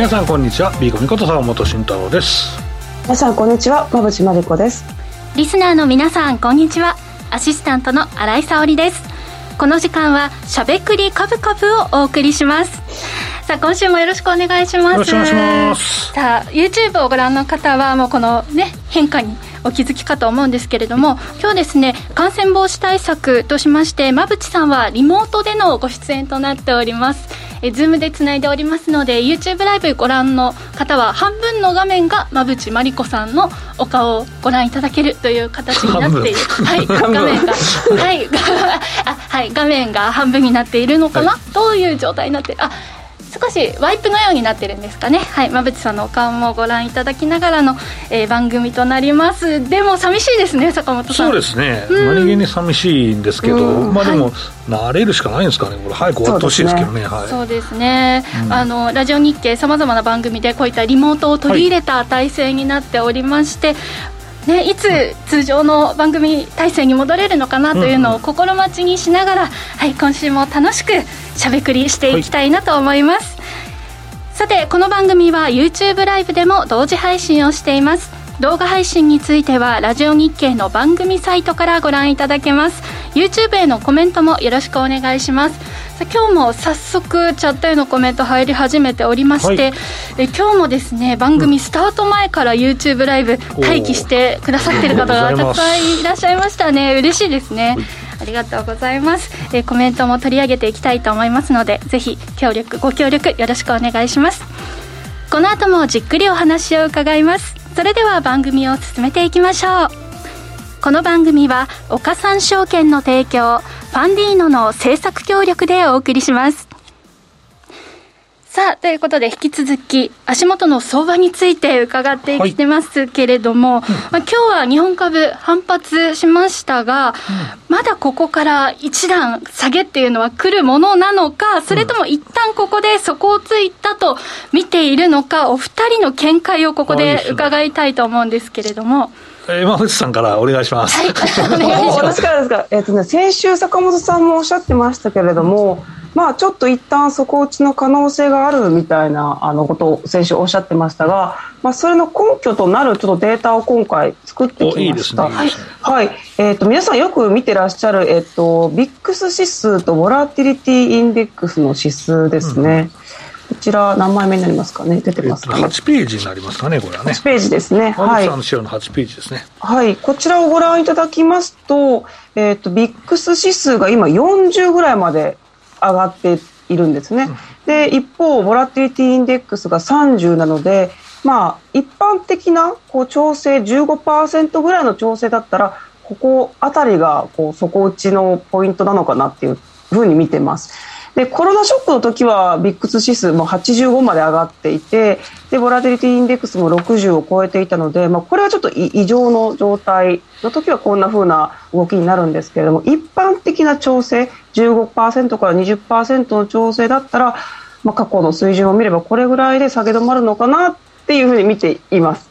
皆さんこんにちは。ビーコミこと坂本慎太郎です。皆さんこんにちは。馬淵真理子です。リスナーの皆さんこんにちは。アシスタントの新井沙織です。この時間はしゃべくりカブカブをお送りします。さあ今週もよろしくお願いします。よろしくお願いします。さあ YouTube をご覧の方はもうこのね変化にお気づきかと思うんですけれども今日ですね感染防止対策としまして馬淵さんはリモートでのご出演となっておりますえズームでつないでおりますので YouTube ライブご覧の方は半分の画面が馬淵真理子さんのお顔をご覧いただけるという形になっている、はい、画面が、はい、あはい、画面が半分になっているのかな、はい、どういう状態になってあ少しワイプのようになってるんですかね。はい。馬淵さんのお顔もご覧いただきながらの、えー、番組となります。でも寂しいですね坂本さん。そうですね、何気に寂しいんですけど、まあでも、はい、慣れるしかないんですかねこれ。早く終わってほしいですけどね。はい、そうですね、うん、あのラジオ日経さまざまな番組でこういったリモートを取り入れた体制になっておりまして、はいね、いつ通常の番組体制に戻れるのかなというのを心待ちにしながら、はい、今週も楽しくしゃべくりしていきたいなと思います、はい、さてこの番組は YouTube ライブでも同時配信をしています動画配信についてはラジオ日経の番組サイトからご覧いただけます。YouTube へのコメントもよろしくお願いします。今日も早速チャットへのコメント入り始めておりまして、はい、え今日もですね番組スタート前から YouTube ライブ待機してくださってる方がたくさんいらっしゃいましたね。嬉しいですね、ありがとうございます、えコメントも取り上げていきたいと思いますのでぜひ協力ご協力よろしくお願いします。この後もじっくりお話を伺いますそれでは番組を進めていきましょう。この番組は岡三証券の提供ファンディーノの制作協力でお送りします。さあ、ということで引き続き足元の相場について伺ってきてますけれども、はい、まあ、今日は日本株反発しましたが、うん、まだここから一段下げっていうのは来るものなのか、それとも一旦ここで底をついたと見ているのか、お二人の見解をここで伺いたいと思うんですけれども。えー、山口さんからお願いします。はい、私からですか。えっ、ー、とね、先週坂本さんもおっしゃってましたけれども、まあ、ちょっと一旦底打ちの可能性があるみたいなあのことを先週おっしゃってましたが、まあ、それの根拠となるちょっとデータを今回作ってきました。いいね、はい、はい、えっ、ー、と皆さんよく見てらっしゃるえっ、ー、とビックス指数とボラティリティインデックスの指数ですね。うん、こちら何枚目になりますかね？出てますかね、8ページになりますかねこれはね。8ページですね。はい。の資料の8ページですね。はい。こちらをご覧いただきますと,、えーと、とビックス指数が今40ぐらいまで上がっているんですね。で一方ボラティリティインデックスが30なのでまあ一般的なこう調整15%ぐらいの調整だったらここあたりがこう底打ちのポイントなのかなっていうふうに見てます。でコロナショックの時はビックス指数も85まで上がっていてでボラティリティインデックスも60を超えていたので、まあ、これはちょっと異常の状態の時はこんな風な動きになるんですけれども一般的な調整15%から20%の調整だったら、まあ、過去の水準を見ればこれぐらいで下げ止まるのかなっていうふうに見ています。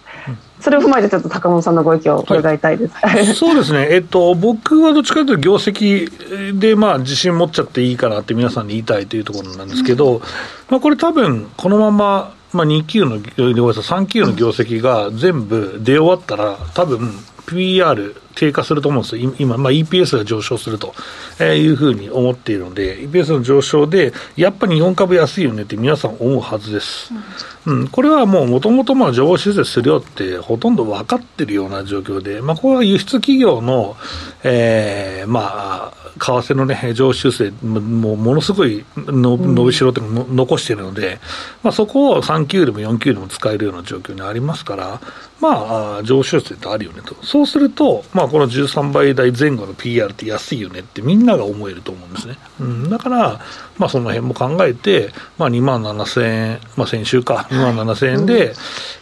それを踏まえて、ちょっと高本さんのご意見を伺いたいです、はい、そうですね、えっと、僕はどっちかというと、業績で、まあ、自信持っちゃっていいかなって皆さんに言いたいというところなんですけど、まあ、これ、多分このまま、まあ、2級の、3級の業績が全部出終わったら、多分 PR 低下すると思うんですよ、今、まあ、EPS が上昇すると。いうふうに思っているので、EPS の上昇で、やっぱり日本株安いよねって皆さん思うはずです。うん、これはもう、もともと情報修正するよって、ほとんど分かってるような状況で、まあ、これは輸出企業の、えー、まあ、為替のね、上修正、もうものすごいの伸びしろっての残しているので、まあ、そこを3級でも4級でも使えるような状況にありますから、まあ、上修正ってあるよねと。そうすると、まあ、この13倍台前後の PR って安いよねってみんなが思えると思うんですね。うん、だから、まあ、その辺も考えて、まあ、2万7000円、まあ、先週か、2万7000円で、はい、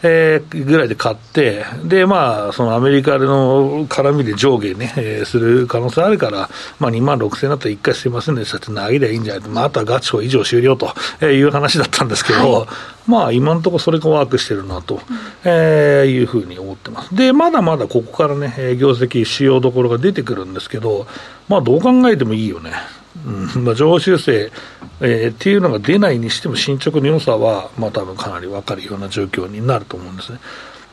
えー、ぐらいで買って、で、まあ、そのアメリカの絡みで上下ね、えー、する可能性あるから、まあ、2万6000円だったら1回すいませんでしたって投げりゃいいんじゃない。と、まあ、あとはガチホ以上終了という話だったんですけど、はい。まあ、今のところそれがワークしてるなと、えー、いうふうに思ってます。で、まだまだここからね、業績、主要どころが出てくるんですけど、まあ、どう考えてもいいよね。うんまあ、情報修正、えー、っていうのが出ないにしても進捗の良さは、まあ多分かなり分かるような状況になると思うんですね。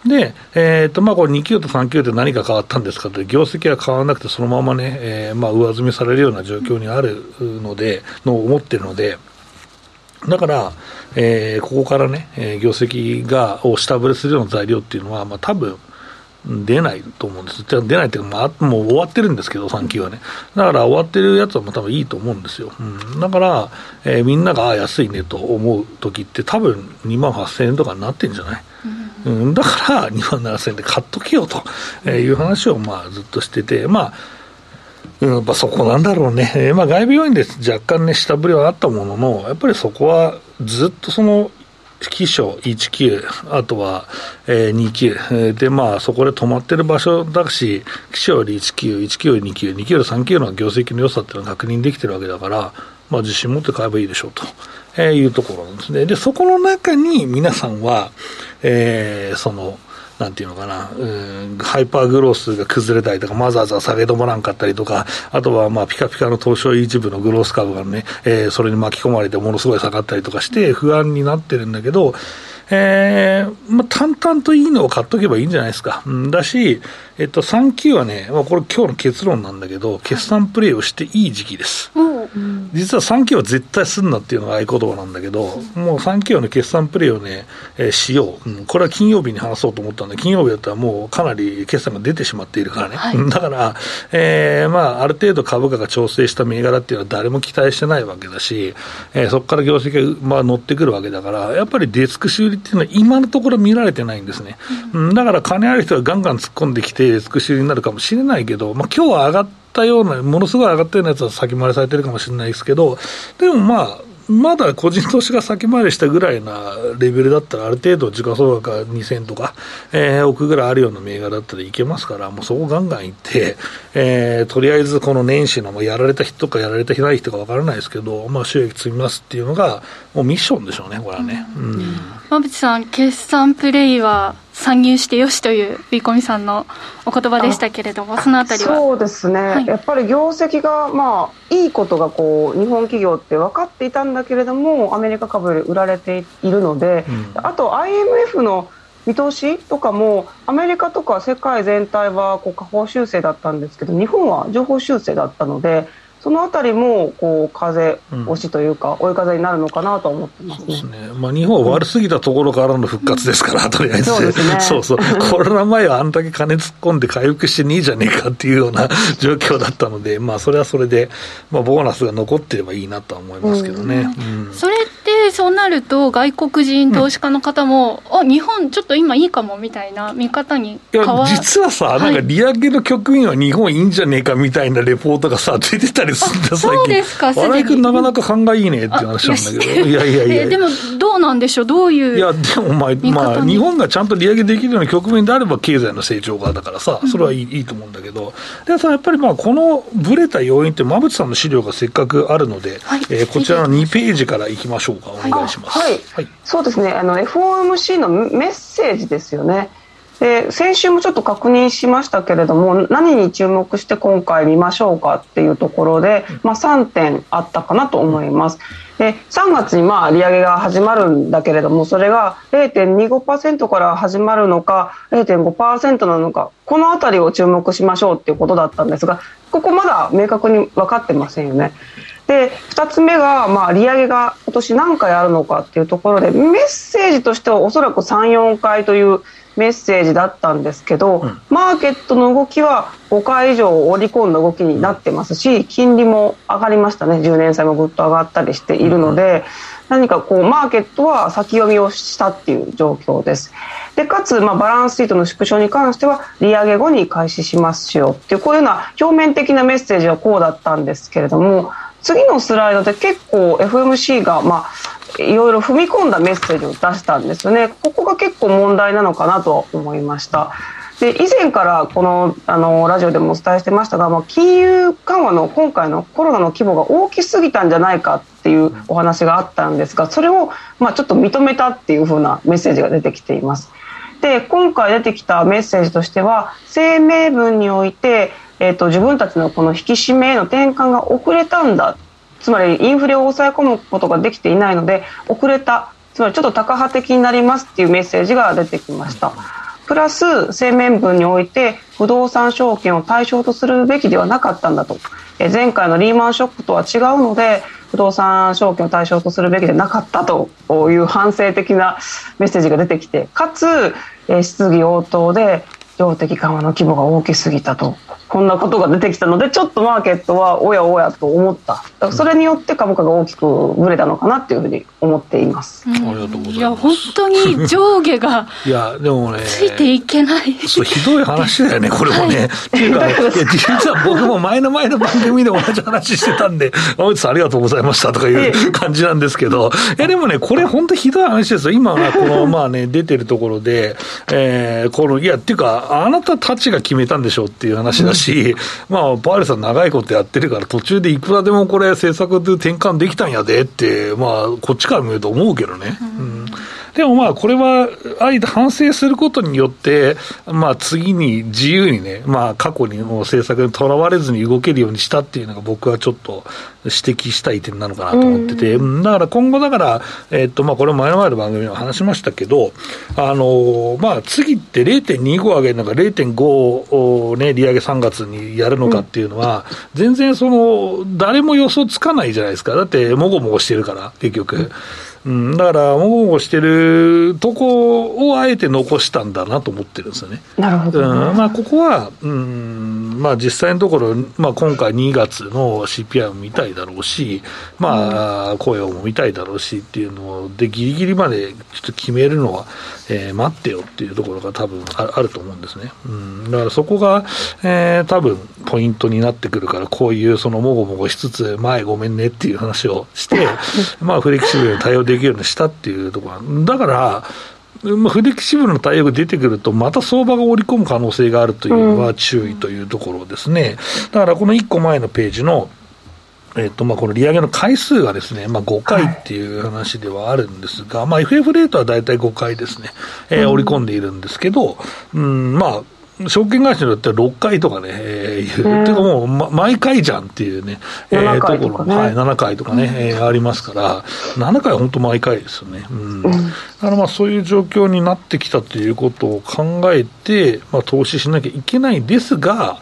で、えーとまあ、これ2級と3級で何が変わったんですかと業績は変わらなくて、そのままね、えーまあ、上積みされるような状況にあるので、の思ってるので、だから、えー、ここからね、えー、業績がを下振れするような材料っていうのは、まあ多分出ないと思うんです、じゃ出ないっていうか、まあ、もう終わってるんですけど、3期はね、だから終わってるやつはもう多分いいと思うんですよ、うん、だから、えー、みんながあ安いねと思う時って、多分2万8000円とかになってるんじゃない、うん、うん、だから2万7000円で買っとけよという話をまあずっとしてて、まあ、うん、まあ、そこなんだろうね、え、まあ外部要因で若干ね、下振れはあったものの、やっぱりそこはずっとその機種1級、あとは、えー、2級、で、まあ、そこで止まってる場所だし、機種より1級、1級より2級、2級より3級の業績の良さっていうのは確認できてるわけだから、まあ、自信持って買えばいいでしょうと、えー、いうところなんですね。で、そこの中に皆さんは、えー、その、なんていうのかな、うん、ハイパーグロースが崩れたりとか、わざわざ下げ止まらんかったりとか、あとはまあピカピカの東証一部のグロース株がね、えー、それに巻き込まれてものすごい下がったりとかして、不安になってるんだけど、えーまあ、淡々といいのを買っとけばいいんじゃないですか。うん。だし、えっと、3級はね、まあ、これ今日の結論なんだけど、決算プレーをしていい時期です。実は3級は絶対すんなっていうのが合言葉なんだけど、もう3級の決算プレーをね、えー、しよう、うん。これは金曜日に話そうと思ったんで、金曜日だったらもうかなり決算が出てしまっているからね。はい、だから、えー、まあ、ある程度株価が調整した銘柄っていうのは誰も期待してないわけだし、えー、そこから業績が、まあ、乗ってくるわけだから、やっぱりデスク修理っていうのは今のところ見られてないんですね。うん、だから金ある人がガンガン突っ込んできて、て復習になるかもしれないけど、まあ今日は上がったような、ものすごい上がったようなやつは先回りされてるかもしれないですけど、でもまあ、まだ個人投資が先回りしたぐらいなレベルだったら、ある程度、時価総額が2000とか、えー、億ぐらいあるような銘柄だったらいけますから、もうそこガンガンいって、えー、とりあえずこの年始の、もやられた人かやられたない人か分からないですけど、まあ、収益積みますっていうのが、もうミッションでしょうね、これはね。うん、馬淵さん、決算プレイは参入してよしというビーコミさんのお言葉でしたけれども、そのあたりは。そうですね、はい、やっぱり業績が、まあ、いいことがこう日本企業って分かっていたんだけれども、アメリカ株より売られているので、うん、あと IMF の見通しとかも、アメリカとか世界全体はこう下方修正だったんですけど、日本は情報修正だったので、そのあたりもこう風押しというか、追い風になるのかなと思ってますね,、そうですね。まあ、日本は悪すぎたところからの復活ですから、とりあえず、そうね、そうそう、コロナ前はあんだけ金突っ込んで回復してねえじゃねえかっていうような 状況だったので、まあ、それはそれで、まあ、ボーナスが残ってればいいなとは思いますけどね。うん。うん、それってそうなると、外国人投資家の方も、うん、あ日本、ちょっと今いいかもみたいな見方に変わ実はさ、なんか利上げの局面は日本いいんじゃねえかみたいなレポートがさ、出てたりですんだ、そうですか、新井君、なかなか勘がいいねって話なんだけど、いやいやいやでも、どうなんでしょう、どういう。いや、でもまあ、まあ、日本がちゃんと利上げできるような局面であれば、経済の成長がだからさ、それはいい,、いいと思うんだけど、でさ、やっぱりまあ、このぶれた要因って、馬淵さんの資料がせっかくあるので、はい、えー、こちらの2ページからいきましょうか、お願いします。はい、はい、そうですね、あの FOMC のメッセージですよね。で先週もちょっと確認しましたけれども何に注目して今回見ましょうかっていうところで、まあ、3点あったかなと思います。で3月にまあ利上げが始まるんだけれどもそれが0.25%から始まるのか0.5%なのかこの辺りを注目しましょうっていうことだったんですがここまだ明確に分かってませんよね。で2つ目が、まあ、利上げが今年何回あるのかっていうところでメッセージとしてはおそらく34回というメッセージだったんですけど、うん、マーケットの動きは5回以上織り込んだ動きになってますし金利も上がりましたね10年債もぐっと上がったりしているので、うん、何かこうマーケットは先読みをしたっていう状況です。でかつ、まあ、バランスシートの縮小に関しては利上げ後に開始しますよっていうこういうような表面的なメッセージはこうだったんですけれども次のスライドで結構 FMC が、まあ、いろいろ踏み込んだメッセージを出したんですよね。ここが結構問題なのかなと思いました。で以前からこのあのラジオでもお伝えしてましたが、まあ、金融緩和の今回のコロナの規模が大きすぎたんじゃないかっていうお話があったんですがそれをまあちょっと認めたっていう風なメッセージが出てきています。で今回出てきたメッセージとしては声明文において、えーと、自分たちのこの引き締めへの転換が遅れたんだ。つまりインフレを抑え込むことができていないので遅れた。つまりちょっとタカ派的になりますっていうメッセージが出てきました。プラス声明文において不動産証券を対象とするべきではなかったんだと。前回のリーマンショックとは違うので不動産証券を対象とするべきでなかったと。いう反省的なメッセージが出てきてかつ質疑応答で量的緩和の規模が大きすぎたと。こんなことが出てきたのでちょっとマーケットはおやおやと思った。それによって株価が大きくぶれたのかなっていうふうに思っています、うん、ありがとうございます。いや本当に上下がいやでもねついていけない。そうひどい話だよね これもね、はい、っていうかいや実は僕も前の前の番組で同じ話してたんで青内さんありがとうございましたとかいう感じなんですけど。いやでもねこれ本当ひどい話ですよ。今はこのまあね出てるところで、えー、このいやっていうかあなたたちが決めたんでしょうっていう話だし、し、まあ、パールさん長いことやってるから、途中でいくらでもこれ、政策で転換できたんやでって、まあ、こっちから見ると思うけどね。うんでもまあ、これは、あえて反省することによって、まあ、次に自由にね、まあ、過去にも政策にとらわれずに動けるようにしたっていうのが、僕はちょっと指摘したい点なのかなと思ってて、だから今後、だから、えっと、まあ、これ前の前の番組でも話しましたけど、あの、まあ、次って0.25上げるのか、0.5をね、利上げ3月にやるのかっていうのは、全然その、誰も予想つかないじゃないですか。だって、もごもごしてるから、結局。うん、だから、もごもごしてるとこをあえて残したんだなと思ってるんですよね。なるほど、ね、うん、まあ、ここは、うんまあ、実際のところ、まあ、今回2月の CPI も見たいだろうし、まあ、雇用も見たいだろうしっていうので、ぎりぎりまでちょっと決めるのは、えー、待ってよっていうところが多分ああると思うんですね。うん、だからそこが、えー、多分ポイントになってくるから、こういうそのもごもごしつつ、前ごめんねっていう話をして、まあ、フレキシブルに対応できできるようにしたっていうところだから、まあ、フレキシブルな対応が出てくると、また相場が織り込む可能性があるというのは注意というところですね。だからこの1個前のページのえっとまあ、この利上げの回数がですね、まあ、5回っていう話ではあるんですが、はい、まあ、FF レートは大体5回ですね、えー、織り込んでいるんですけど、うん、まあ、証券会社によっては6回とかね、えー、いう、ていうかもう、ま、毎回じゃんっていうね、えー、ところ、ね、はい、7回とかね、うん、えー、ありますから、7回は本当毎回ですよね。うん。だからまあそういう状況になってきたということを考えて、まあ投資しなきゃいけないですが、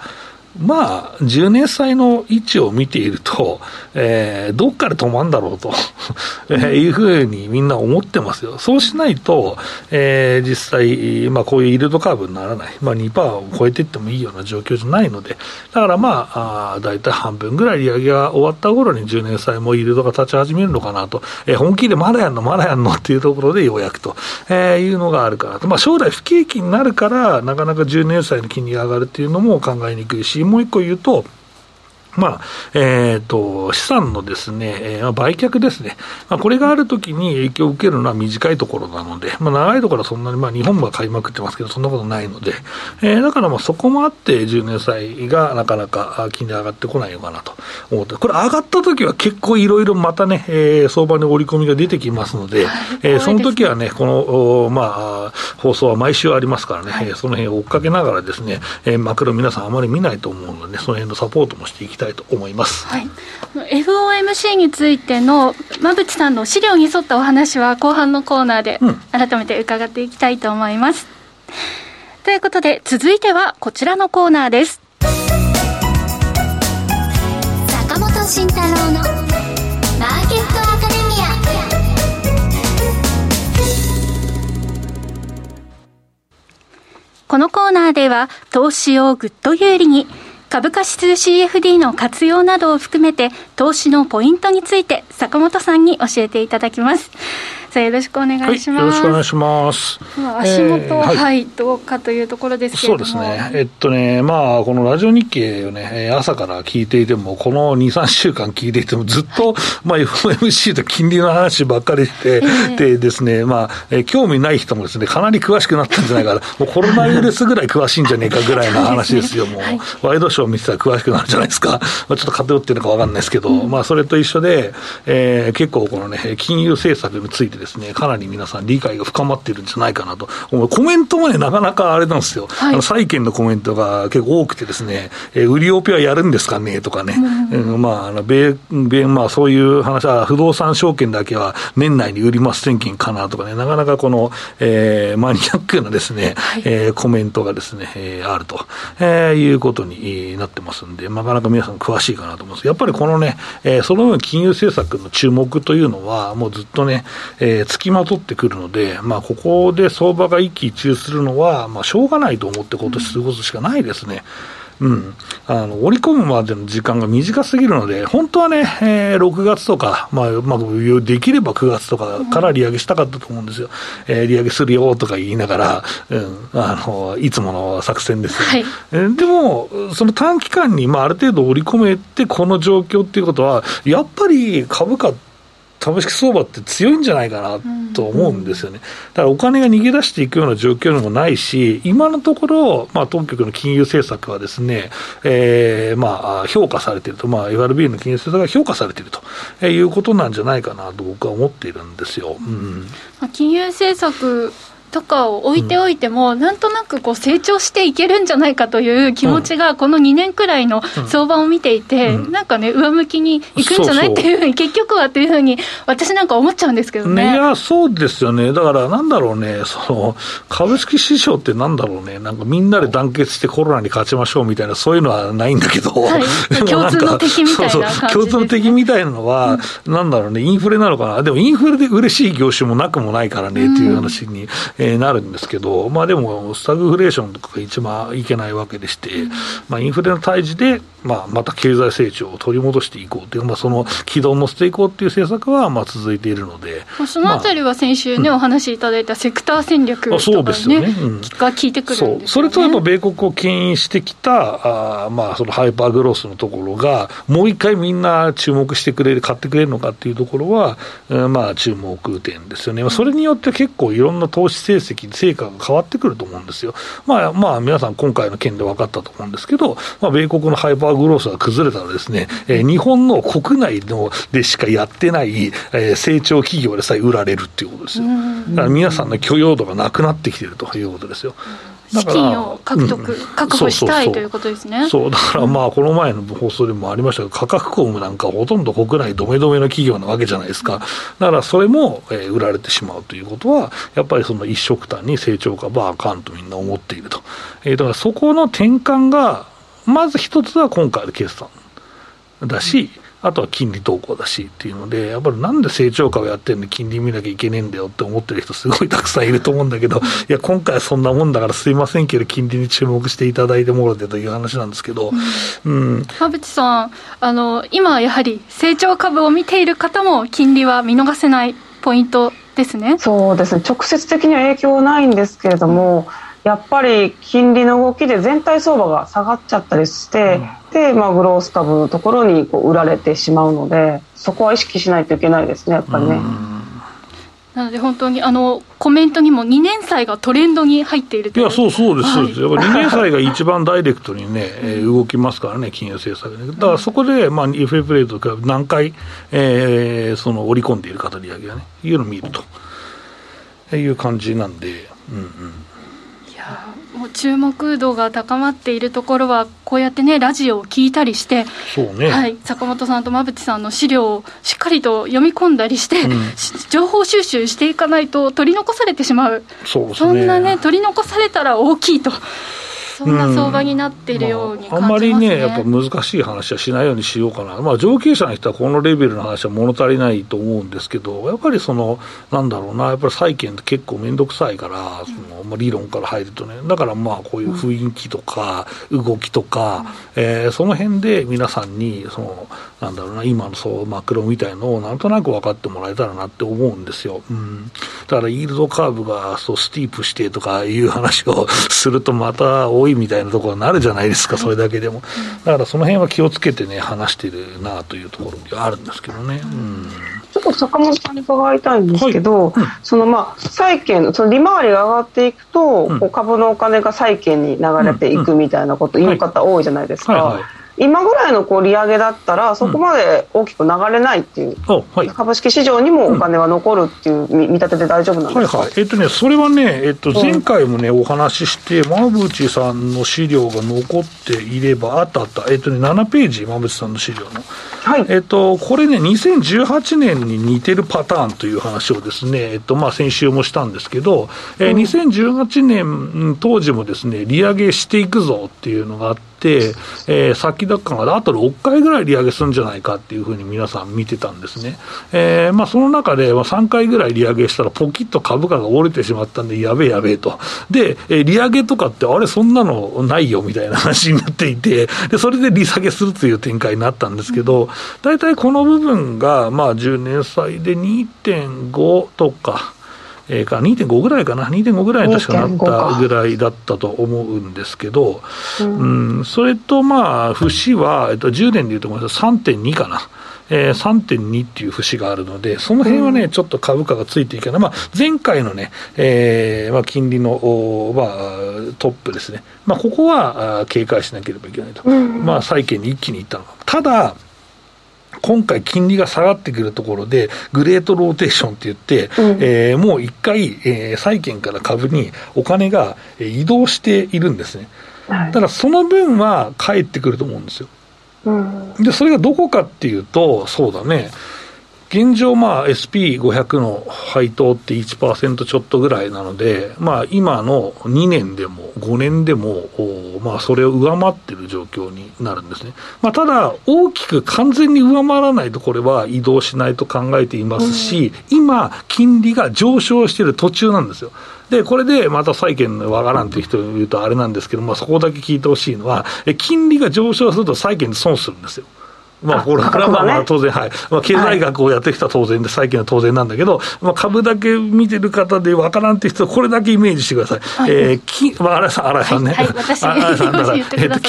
まあ、10年債の位置を見ていると、えー、どっから止まるんだろうと いうふうにみんな思ってますよ。そうしないと、えー、実際、まあ、こういうイールドカーブにならない、まあ、2%を超えていってもいいような状況じゃないので、だからまあ、あ大体半分ぐらい利上げが終わった頃に10年債もイールドが立ち始めるのかなと、えー、本気でまだやんの、まだやんの っていうところでようやくと、えー、いうのがあるかなと。まあ、将来不景気になるから、なかなか10年債の金利が上がるっていうのも考えにくいし、もう一個言うと、まあ、えっ、ー、と、資産のですね、えー、売却ですね。まあ、これがあるときに影響を受けるのは短いところなので、まあ、長いところはそんなに、まあ、日本は買いまくってますけど、そんなことないので、えー、だからまあ、そこもあって、10年債がなかなか金利上がってこないのかなと。思って、これ上がったときは結構いろいろまたね、えー、相場に織り込みが出てきますので、えー、その時はね、この、まあ、放送は毎週ありますからね、はい、その辺を追っかけながらですね、えー、マクロ皆さんあまり見ないと思うので、ね、その辺のサポートもしていきたいと思います。はい、FOMC についての馬淵さんの資料に沿ったお話は後半のコーナーで改めて伺っていきたいと思います。うん、ということで続いてはこちらのコーナーです。坂本慎太郎のマーケットアカデミアこのコーナーでは投資をぐっと有利に株価指数 CFD の活用などを含めて投資のポイントについて坂本さんに教えていただきます。さあよろしくお願いします、はい、よろしくお願いします。まあ、足元、えー、はい、はい、どうかというところですけれども。そうですね。えっとね、まあ、このラジオ日経をね、朝から聞いていても、この2、3週間聞いていても、ずっと、まあ、FOMC と金利の話ばっかりして、えー、でですね、まあ、え興味ない人もですね、かなり詳しくなったんじゃないかな。もうコロナウイルスぐらい詳しいんじゃねえかぐらいの話ですよ、もう。はい、ワイドショー見てたら詳しくなるじゃないですか。まあ、ちょっと偏ってるのかわかんないですけど、うん、まあ、それと一緒で、えー、結構このね、金融政策についてですね、かなり皆さん理解が深まってるんじゃないかなと。コメントもね、なかなかあれなんですよ。はい、あの債券のコメントが結構多くてですね、えー、売りオペはやるんですかねとかね、うん、うん、まあ、あの米、米、まあそういう話は、不動産証券だけは年内に売ります宣言かなとかね、なかなかこの、えー、マニアックなですね、はい、えー、コメントがですね、えー、あると、えー、いうことになってますんで、なかなか皆さん詳しいかなと思うんです。やっぱりこのね、えー、その分金融政策の注目というのは、もうずっとね、えー、付きまとってくるので、まあ、ここで相場が一喜一憂するのは、まあ、しょうがないと思ってことすることしかないですね。うん、あの織り込むまでの時間が短すぎるので、本当はね、えー、6月とか、まあまあ、できれば9月とかから利上げしたかったと思うんですよ、えー、利上げするよとか言いながら、うん、あのいつもの作戦ですよ、はい、えー、でも、その短期間に、まあ、ある程度織り込めて、この状況っていうことは、やっぱり株価って、株式相場って強いんじゃないかなと思うんですよね。だからお金が逃げ出していくような状況でもないし、今のところ、まあ、当局の金融政策はですね、えー、まあ、評価されていると、まあ、FRB の金融政策が評価されているということなんじゃないかなと僕は思っているんですよ。うん、金融政策とかを置いておいても、うん、なんとなくこう成長していけるんじゃないかという気持ちが、この2年くらいの相場を見ていて、うん、なんかね、上向きにいくんじゃないっていうふうに、結局はっていうふうに、私なんか思っちゃうんですけどね。いや、そうですよね、だからなんだろうね、その株式市場ってなんだろうね、なんかみんなで団結してコロナに勝ちましょうみたいな、そういうのはないんだけど、はい、共通の敵みたいなそうそう。共通の敵みたいなのは、うん、なんだろうね、インフレなのかな、でもインフレで嬉しい業種もなくもないからねっていう話に、えー、なるんですけど。ど、まあでも、スタグフレーションとかが一番いけないわけでして、まあインフレの退治で、まあまた経済成長を取り戻していこうという、まあその軌道を乗せていこうっていう政策は、まあ続いているので。そのあたりは先週ね、まあ、お話しいただいたセクター戦略とか、ね、そうですよね。うん、が効いてくるんですよ、ね、それとやっぱ米国を牽引してきた、あまあそのハイパーグロースのところが、もう一回みんな注目してくれる、買ってくれるのかっていうところは、うん、まあ注目点ですよね。それによって結構いろんな投資成績、成果が変わってくると思うんですよ。まあ、まあ、皆さん今回の件で分かったと思うんですけど、まあ、米国のハイパーグロースが崩れたらですね、えー、日本の国内のでしかやってない、えー、成長企業でさえ売られるっていうことですよ。だから皆さんの許容度がなくなってきているということですよ。資金を獲得、うん、確保したいということですね。そうだからまあ、この前の放送でもありましたけど、価格コムなんかほとんど国内どめどめの企業なわけじゃないですか。だからそれも、えー、売られてしまうということは、やっぱりその一色単に成長株はあかんとみんな思っていると。えー、だからそこの転換が、まず一つは今回の決算だし、うんあとは金利動向だしっていうので、やっぱりなんで成長株やってんの？金利見なきゃいけねえんだよって思ってる人すごいたくさんいると思うんだけど、いや、今回はそんなもんだからすいませんけど、金利に注目していただいてもろてという話なんですけど、うん。馬淵さん、あの、今やはり成長株を見ている方も金利は見逃せないポイントですね。そうですね。直接的には影響ないんですけれども、やっぱり金利の動きで全体相場が下がっちゃったりして、うん。で、まあ、グロース株のところにこう売られてしまうのでそこは意識しないといけないですねやっぱりね。なので本当にあのコメントにも2年債がトレンドに入っているいやそうそうです、そうです、やっぱり2年債が 一番ダイレクトにね、えー、動きますからね、金融政策で、だからそこで、まあ、FF レートが何回、えー、その織り込んでいるかと利上げがね、いうのを見ると。いう感じなんで、うんうん。いやもう注目度が高まっているところは、こうやってね、ラジオを聞いたりして、ね、はい、坂本さんと馬淵さんの資料をしっかりと読み込んだりして、うん、情報収集していかないと取り残されてしまう、そう、ね、そんなね、取り残されたら大きいと。そんな相場になっているように、ねうん。まあ、あんまりね、やっぱ難しい話はしないようにしようかな、まあ、上級者の人はこのレベルの話は物足りないと思うんですけど、やっぱりその、なんだろうな、やっぱり債券って結構面倒くさいから、そのまあ、理論から入るとね、だからまあこういう雰囲気とか、動きとか、うん、えー、その辺で皆さんにその、なんだろうな、今のそうマクロみたいのをなんとなく分かってもらえたらなって思うんですよ。うん、だからイールドカーブがそうスティープしてとかいう話をすると、また多いみたいなところになるじゃないですか、それだけでも。だからその辺は気をつけてね、話してるなというところがあるんですけどね。うん。ちょっと坂本さんに伺いたいんですけど、はい。うん、そのまあ債券その利回りが上がっていくと、うん、こう株のお金が債券に流れていくみたいなこと言う方多いじゃないですか。今ぐらいのこう利上げだったらそこまで大きく流れないっていう、はい、株式市場にもお金は残るっていう見,、立てで大丈夫なんですか、はいはい、えっとね、それはね、えっと、前回もね、お話しして、馬淵さんの資料が残っていれば、あったあった、えっとね、7ページ、馬淵さんの資料の。はい、えっと、これね、2018年に似てるパターンという話をですね、えっと、まあ、先週もしたんですけど、えー、2018年当時もですね、利上げしていくぞっていうのがあって、、えー、先高があと6回ぐらい利上げするんじゃないかっていうふうに皆さん見てたんですね。えーまあ、その中で、まあ、3回ぐらい利上げしたら、ポキッと株価が折れてしまったんで、やべえやべえと。で、えー、利上げとかって、あれ、そんなのないよみたいな話になっていて、でそれで利下げするという展開になったんですけど、大体この部分が、まあ、10年債で2.5とか、えー、か2.5ぐらいかな、2.5ぐらいに確かなったぐらいだったと思うんですけど、うん、うん、それとまあ、節は、えっと、10年でいうと3.2かな。えー、3.2っていう節があるので、その辺はね、うん、ちょっと株価がついていけない、まあ、前回のね、えーまあ、金利の、まあ、トップですね、まあ、ここは警戒しなければいけないと、うん、まあ、債券に一気にいったのか。ただ今回金利が下がってくるところで、グレートローテーションって言って、うん、えー、もう一回、えー、債券から株にお金が移動しているんですね。はい、ただその分は返ってくると思うんですよ。うん、で、それがどこかっていうと、そうだね、現状、まあ、SP500 の配当って1%ちょっとぐらいなので、まあ、今の2年でも5年でも、まあ、それを上回ってる状況になるんですね。まあ、ただ、大きく完全に上回らないと、これは移動しないと考えていますし、うん、今、金利が上昇している途中なんですよ。で、これでまた債券のわからんという人言うとあれなんですけど、まあ、そこだけ聞いてほしいのは、金利が上昇すると債券で損するんですよ。まあ、これはまあまあ当然、はい。まあ、経済学をやってきた当然で、債券は当然なんだけど、まあ、株だけ見てる方でわからんって人は、これだけイメージしてください。はい、えー、き、まあ、荒井さん、荒井さんね。はい、私、荒井さんだから、えっと、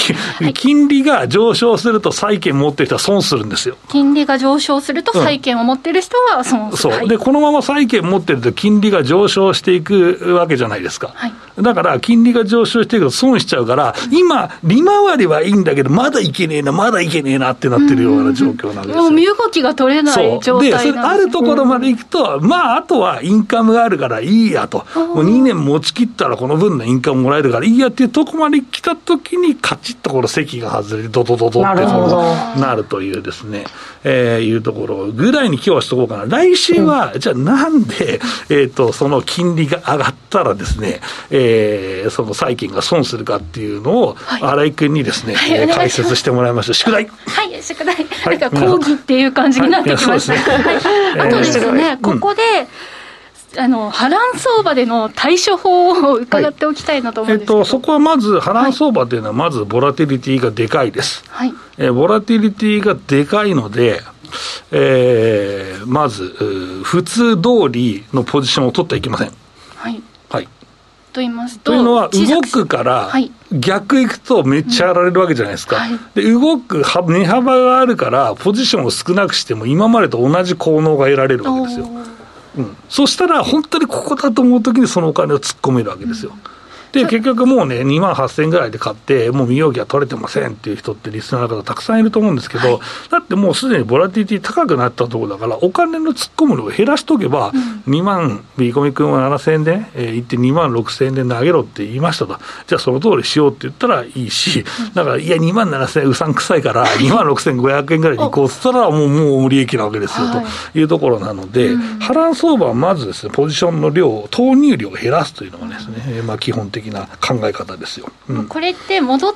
金利が上昇すると債券持ってる人は損するんですよ。金利が上昇すると債券を持ってる人は損する。そう。で、このまま債券持ってると金利が上昇していくわけじゃないですか。はい。だから、金利が上昇していくと損しちゃうから、今、利回りはいいんだけど、まだいけねえな、まだいけねえなってなってるような状況なんですもう身動きが取れない状態で、ね、あるところまで行くと、まあ、あとはインカムがあるからいいやと、もう2年持ちきったらこの分のインカムもらえるからいいやっていうとこまで来たときに、カチッとこの席が外れて、ドドドドってなるというですね、えー、いうところぐらいに今日はしとこうかな。来週は、じゃあなんで、えっ、ー、と、その金利が上がったらですね、えー、その債券が損するかっていうのを、はい、新井君にですね、はい、解説してもらいました。宿題。はい、宿題。はい、なんか講義っていう感じになってきました。はい、あとですね、ここで、あの波乱相場での対処法を伺っておきたいなと思うんですけど、はい、えっと、そこはまず、波乱相場というのは、まずボラティリティがでかいです。はい、えー、ボラティリティがでかいので、えー、まず、普通通りのポジションを取ってはいけません。はい。はい。と言いますと。というのは、動くから、逆行くとめっちゃやられるわけじゃないですか。うんはい、で、動く値幅があるから、ポジションを少なくしても、今までと同じ効能が得られるわけですよ。うん、そしたら、本当にここだと思うときにそのお金を突っ込めるわけですよ。うんで、結局もうね、2万8000円ぐらいで買って、もう身動きが取れてませんっていう人ってリスナーの方たくさんいると思うんですけど、はい、だってもうすでにボラティティ高くなったところだから、お金の突っ込むのを減らしとけば、うん、2万、ビーコミ君は7000円で、えー、行って2万6000円で投げろって言いましたと。じゃあその通りしようって言ったらいいし、だからいや2万7000円うさんくさいから、2万6500円ぐらいに行こうっったら、もう、もう無利益なわけですよ、というところなので、波乱相場はまずですね、ポジションの量、投入量を減らすというのがですね、まあ基本的な考え方方ですよ、うん、これって戻っ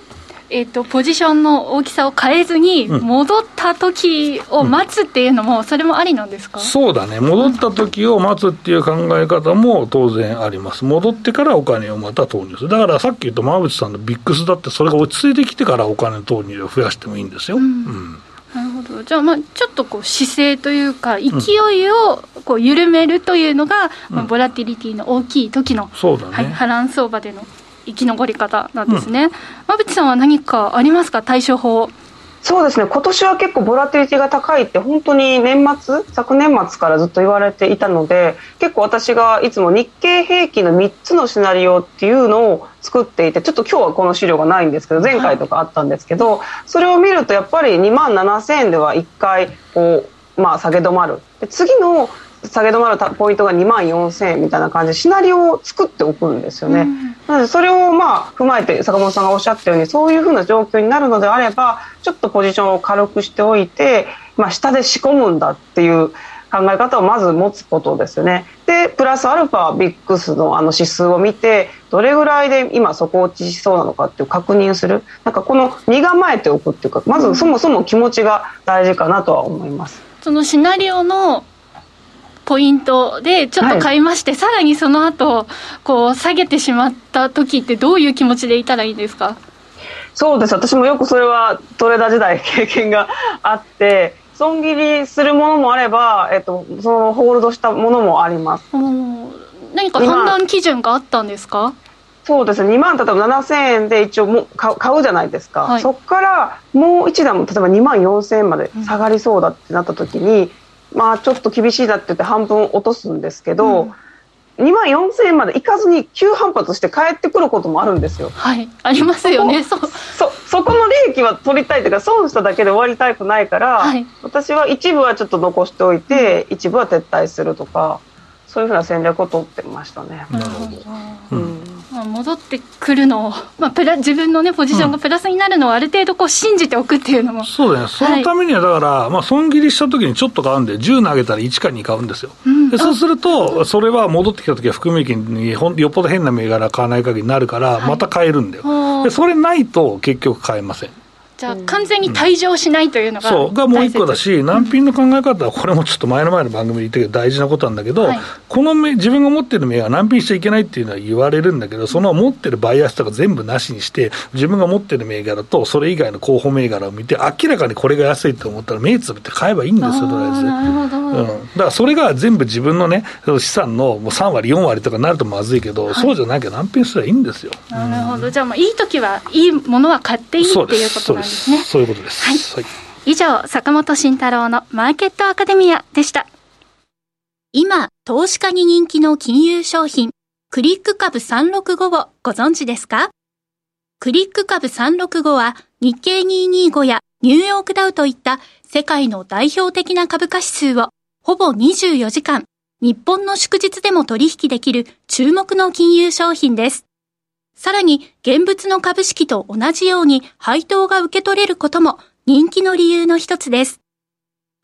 えーと、ポジションの大きさを変えずに、戻った時を待つっていうのも、それもありなんですか、うん、そうだね、戻った時を待つっていう考え方も当然あります、戻ってからお金をまた投入する、だからさっき言った馬淵さんのビックスだって、それが落ち着いてきてからお金投入を増やしてもいいんですよ。うん、うんどじゃあ、まあ、ちょっとこう姿勢というか、勢いをこう緩めるというのが、まあ、ボラティリティの大きい時の、そうだね、はい、波乱相場での生き残り方なんですね。馬、うん、淵さんは何かありますか、対処法。そうですね。今年は結構ボラティリティが高いって本当に年末昨年末からずっと言われていたので結構私がいつも日経平均の3つのシナリオっていうのを作っていてちょっと今日はこの資料がないんですけど前回とかあったんですけど、それを見るとやっぱり2万7000円では1回こう、まあ、下げ止まる。で次の下げ止まるポイントが2万4000円みたいな感じでシナリオを作っておくんですよね。うんなのでそれをまあ踏まえて坂本さんがおっしゃったようにそういうふうな状況になるのであればちょっとポジションを軽くしておいて、まあ、下で仕込むんだっていう考え方をまず持つことですよね。でプラスアルファビックスのあの指数を見てどれぐらいで今底落ちしそうなのかっていう確認するなんかこの身構えておくっていうかまずそもそも気持ちが大事かなとは思います。そのシナリオのポイントでちょっと買いまして、はい、さらにその後こう下げてしまった時ってどういう気持ちでいたらいいですか？そうです。私もよくそれはトレーダー時代経験があって損切りするものもあれば、えっと、そのホールドしたものもあります。何か判断基準があったんですか？そうです。ね2万例えば7000円で一応も買うじゃないですか、はい、そこからもう一段も例えば2万4000円まで下がりそうだってなった時に、うんまあちょっと厳しいだって言って半分落とすんですけど、うん。2万4000円までいかずに急反発して帰ってくることもあるんですよ。はい。ありますよね。そそそこの利益は取りたいというか損しただけで終わりたくないから、はい、私は一部はちょっと残しておいて、うん、一部は撤退するとかそういうふうな戦略を取ってましたね。なるほど、うん。まあ、戻ってくるのを、まあ、プラ自分の、ね、ポジションがプラスになるのをある程度こう信じておくっていうのも、そうだね、そのためにはだから、はい、まあ、損切りしたときにちょっと買うんで、10投げたら1か2買うんですよ、うん、でそうすると、それは戻ってきたときは含み益によっぽど変な銘柄買わない限りになるから、また買えるんだよ、はい、でそれないと結局買えません。じゃあ、完全に退場しないというのが、そう。がもう一個だし、難品の考え方は、これもちょっと前の前の番組で言ったけど、大事なことなんだけど、はい、この自分が持ってる銘が難品しちゃいけないっていうのは言われるんだけど、その持ってるバイアスとか全部なしにして、自分が持ってる銘柄と、それ以外の候補銘柄を見て、明らかにこれが安いと思ったら、目つぶって買えばいいんですよ、とりあえず。なるほど、うん。だからそれが全部自分のね、資産のもう3割、4割とかになるとまずいけど、はい、そうじゃなきゃ難品すればいいんですよ。なるほど、じゃあ、いい時はいいものは買っていいっていうことなんですね。そういうことです。はい、はい、以上坂本慎太郎のマーケットアカデミアでした。今投資家に人気の金融商品クリック株365をご存知ですか？クリック株365は日経225やニューヨークダウといった世界の代表的な株価指数をほぼ24時間日本の祝日でも取引できる注目の金融商品です。さらに現物の株式と同じように配当が受け取れることも人気の理由の一つです。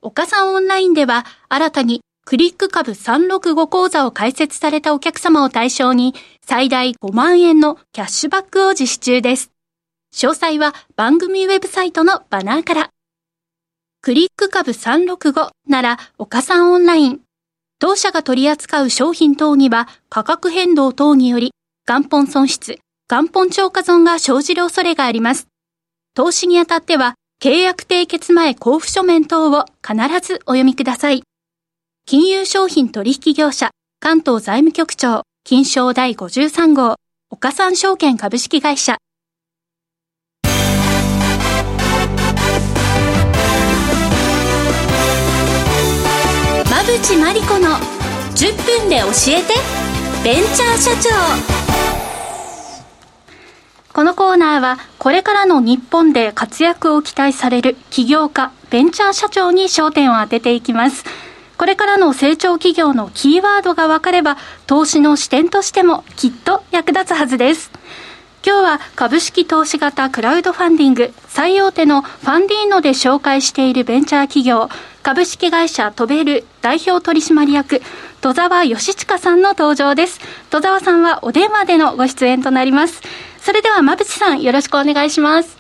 岡さんオンラインでは新たにクリック株365講座を開設されたお客様を対象に最大5万円のキャッシュバックを実施中です。詳細は番組ウェブサイトのバナーから。クリック株365なら岡さんオンライン。当社が取り扱う商品等には価格変動等により元本損失、元本超過損が生じる恐れがあります。投資にあたっては、契約締結前交付書面等を必ずお読みください。金融商品取引業者、関東財務局長、金賞第53号、岡三証券株式会社。馬淵真理子の10分で教えてベンチャー社長このコーナーはこれからの日本で活躍を期待される起業家、ベンチャー社長に焦点を当てていきます。これからの成長企業のキーワードが分かれば、投資の視点としてもきっと役立つはずです。今日は株式投資型クラウドファンディング最大手のファンディーノで紹介しているベンチャー企業株式会社トベル代表取締役戸沢義親さんの登場です。戸沢さんはお電話でのご出演となります。それでは馬淵さんよろしくお願いします。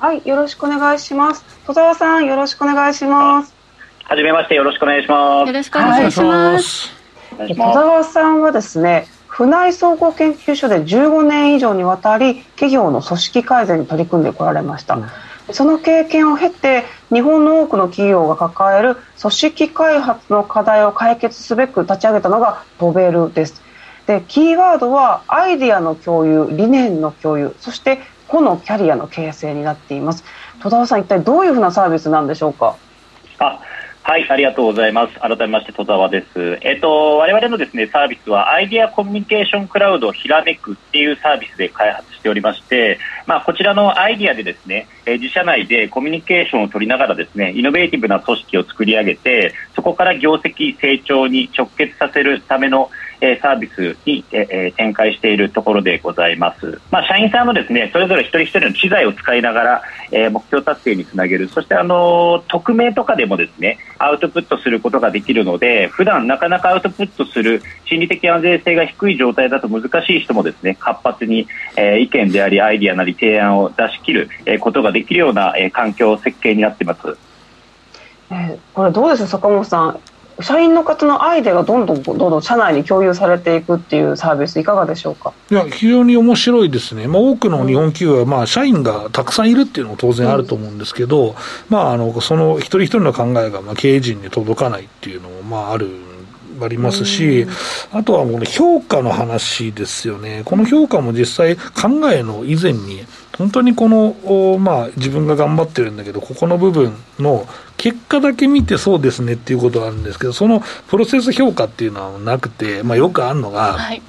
はいよろしくお願いします。戸沢さんよろしくお願いします。はじめましてよろしくお願いします。よろしくお願いします、はい、戸沢さんはですね府内総合研究所で15年以上にわたり企業の組織改善に取り組んでこられました、うん、その経験を経て日本の多くの企業が抱える組織開発の課題を解決すべく立ち上げたのがトベルです。でキーワードはアイディアの共有理念の共有そして個のキャリアの形成になっています。戸田さん一体どういうふうなサービスなんでしょうか？あはい、ありがとうございます。改めまして、戸沢です。えっ、と、我々のですね、サービスは、アイデアコミュニケーションクラウドひらめくっていうサービスで開発しておりまして、まあ、こちらのアイディアでですね、自社内でコミュニケーションを取りながらですね、イノベーティブな組織を作り上げて、そこから業績成長に直結させるためのえサービスに、え展開しているところでございます。まあ、社員さんもですね、それぞれ一人一人の機材を使いながら、え目標達成につなげる。そして、あの匿名とかでもですね、アウトプットすることができるので、普段なかなかアウトプットする心理的安全性が低い状態だと難しい人もですね、活発に、え意見であり、アイディアなり提案を出し切る、えことができるような、え環境設計になっています。え、これどうです？坂本さん社員の方のアイデアがどんどんどんどん社内に共有されていくっていうサービスいかがでしょうか？いや非常に面白いですね、まあ、多くの日本企業は、まあ、社員がたくさんいるっていうのも当然あると思うんですけど、うん、まあ、あのその一人一人の考えが、まあ、経営陣に届かないっていうのも、まあ、あるありますし、あとはこの評価の話ですよね。この評価も実際考えの以前に、本当にこの、まあ自分が頑張ってるんだけど、ここの部分の結果だけ見てそうですねっていうことがあるんですけど、そのプロセス評価っていうのはなくて、まあよくあるのが、はい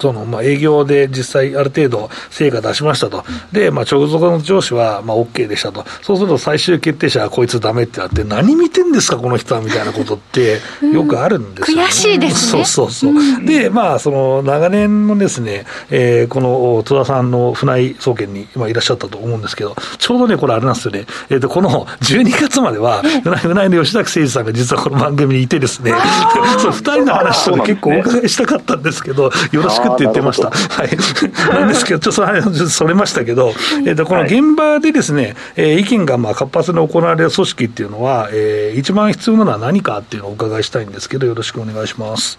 その、まあ、営業で実際ある程度成果出しましたと。で、まあ、直属の上司は、まあ、OK でしたと。そうすると最終決定者はこいつダメってなって、何見てんですか、この人は、みたいなことって、よくあるんですよ、ね悔しいですね。そうそうそう。うん、で、まあ、その、長年のですね、えー、この、戸田さんの船井総研に今いらっしゃったと思うんですけど、ちょうどね、これあれなんですよね。えっ、ー、と、この12月までは、船井の吉崎誠二さんが実はこの番組にいてですね、そう、二人の話とか結構お伺いしたかったんですけど、よろしくって言ってました。はい。なんですけど、ちょっとそれそれましたけど、えっ、と、この現場でですね、えー、意見がまあ活発に行われる組織っていうのは、えー、一番必要なのは何かっていうのをお伺いしたいんですけど、よろしくお願いします。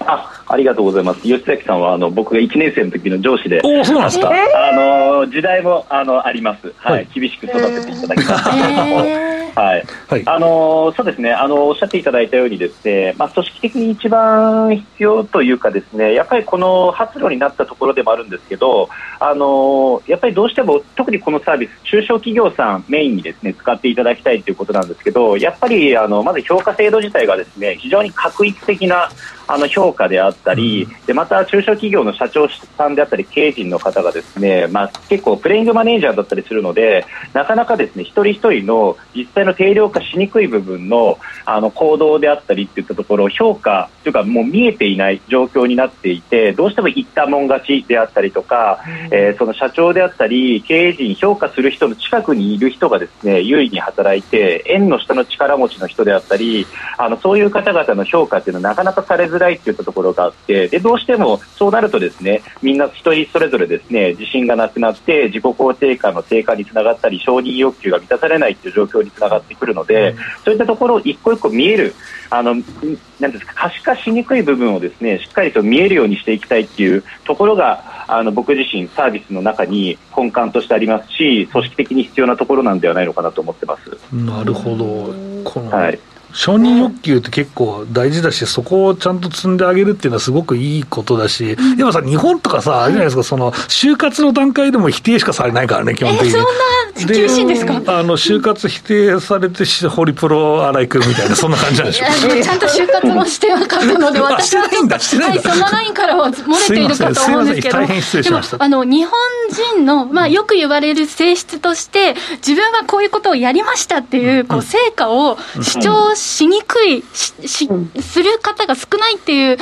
あありがとうございます。吉崎さんはあの僕が1年生の時の上司でおそうなんですか、あの時代もあのあります、はい、はい、厳しく育てていただきました、えー、はい、はい、あのそうですね。あのおっしゃっていただいたようにですね、まあ、組織的に一番必要というかですねやっぱりこの発露になったところでもあるんですけどあのやっぱりどうしても特にこのサービス中小企業さんメインにですね使っていただきたいということなんですけどやっぱりあのまず評価制度自体がですね非常に画一的なあの評価であったり、でまた中小企業の社長さんであったり経営陣の方がですね、まあ、結構プレイングマネージャーだったりするのでなかなかですね一人一人の実際の定量化しにくい部分のあの行動であったりっていったところを評価というかもう見えていない状況になっていてどうしても言ったもん勝ちであったりとか、えー、その社長であったり経営陣評価する人の近くにいる人がですね優位に働いて縁の下の力持ちの人であったりあのそういう方々の評価っていうのはなかなかされずづらいといったところがあってでどうしてもそうなるとですねみんな一人それぞれですね自信がなくなって自己肯定感の低下につながったり承認欲求が満たされないという状況につながってくるので、うん、そういったところを一個一個見えるあのなんですか可視化しにくい部分をですねしっかりと見えるようにしていきたいっていうところがあの僕自身サービスの中に根幹としてありますし組織的に必要なところなんではないのかなと思ってます。なるほど。この、はい承認欲求って結構大事だし、そこをちゃんと積んであげるっていうのはすごくいいことだし、でもさ、日本とかさ、あれじゃないですか、その、就活の段階でも否定しかされないからね、基本的に。そんな厳しいんですか？あの、就活否定されて、ホリプロ新井君みたいな、そんな感じなんでしょう。ちゃんと就活もしてなかったので、私はちょっと、はい、そのラインからは漏れているかと思うんですけど、失礼しました。あの、日本人の、まあ、よく言われる性質として、自分はこういうことをやりましたっていう、こう、成果を主張しにくい、ししする方が少ないっていう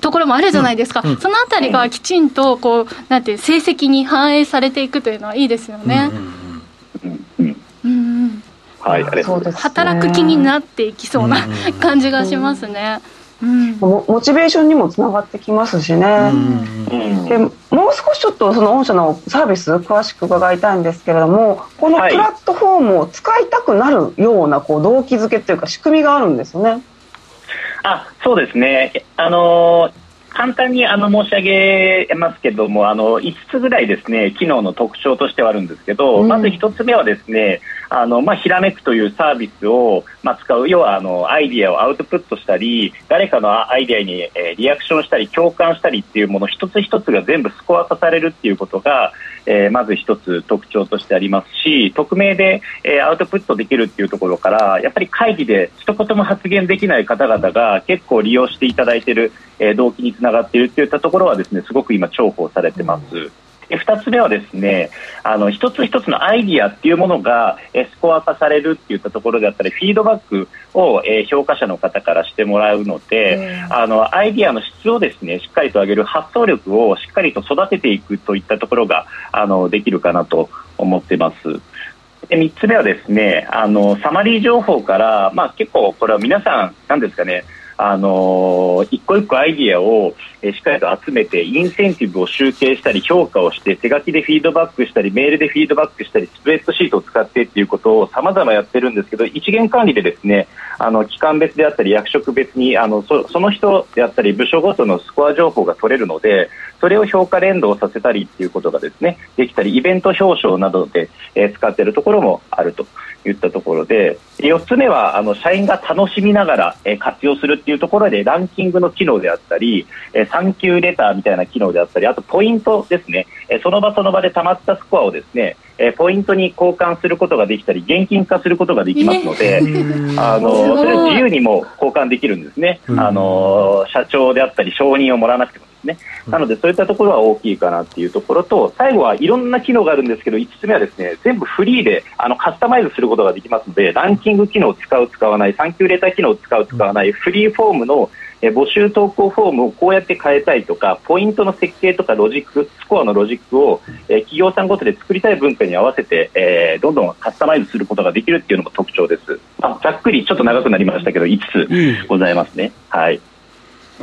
ところもあるじゃないですか、そのあたりがきちんとこうなんて成績に反映されていくというのはいいですよね。はい、働く気になっていきそうな感じがしますね。うん、モチベーションにもつながってきますしね、でもう少しちょっとその御社のサービス詳しく伺いたいんですけれどもこのプラットフォームを使いたくなるようなこう動機づけっていうか仕組みがあるんですよね。あそうですね。あの簡単にあの申し上げますけどもあの5つぐらいですね機能の特徴としてはあるんですけど、うん、まず1つ目はですねあの、まあ、ひらめくというサービスを、まあ、使う、要は、あの、アイディアをアウトプットしたり、誰かのアイディアに、えー、リアクションしたり、共感したりっていうもの一つ一つが全部スコア化されるっていうことが、えー、まず一つ特徴としてありますし、匿名で、えー、アウトプットできるっていうところから、やっぱり会議で一言も発言できない方々が結構利用していただいている、えー、動機につながっているといったところはですね、すごく今重宝されてます。うんで2つ目はですねあの一つ一つのアイディアっていうものがえスコア化されるっていったところであったりフィードバックを、え評価者の方からしてもらうので、あのアイディアの質をですねしっかりと上げる発想力をしっかりと育てていくといったところがあのできるかなと思ってます。で3つ目はですねあのサマリー情報から、まあ、結構これは皆さんなんですかねあの一個一個アイディアを、しっかりと集めてインセンティブを集計したり評価をして手書きでフィードバックしたりメールでフィードバックしたりスプレッドシートを使ってっていうことをさまざまやってるんですけど一元管理でですねあの機関別であったり役職別にあのその人であったり部署ごとのスコア情報が取れるのでそれを評価連動させたりっていうことがですねできたりイベント表彰などで、え、使っているところもあると。いったところで4つ目はあの社員が楽しみながら、えー、活用するっていうところでランキングの機能であったり、えー、産休レターみたいな機能であったりあとポイントですね、えー、その場その場でたまったスコアをですね、えー、ポイントに交換することができたり現金化することができますので、あのそれを自由にも交換できるんですね、あの社長であったり承認をもらわなくてもですね。なので、そういったところは大きいかなっていうところと、最後はいろんな機能があるんですけど、5つ目はですね、全部フリーであのカスタマイズすることができますので、ランキング機能を使う、使わない、産休レター機能を使う、使わない、フリーフォームのえ募集投稿フォームをこうやって変えたいとか、ポイントの設計とかロジック、スコアのロジックを、え企業さんごとで作りたい文化に合わせて、えー、どんどんカスタマイズすることができるっていうのも特徴です。あざっくりちょっと長くなりましたけど、5つございますね。はい。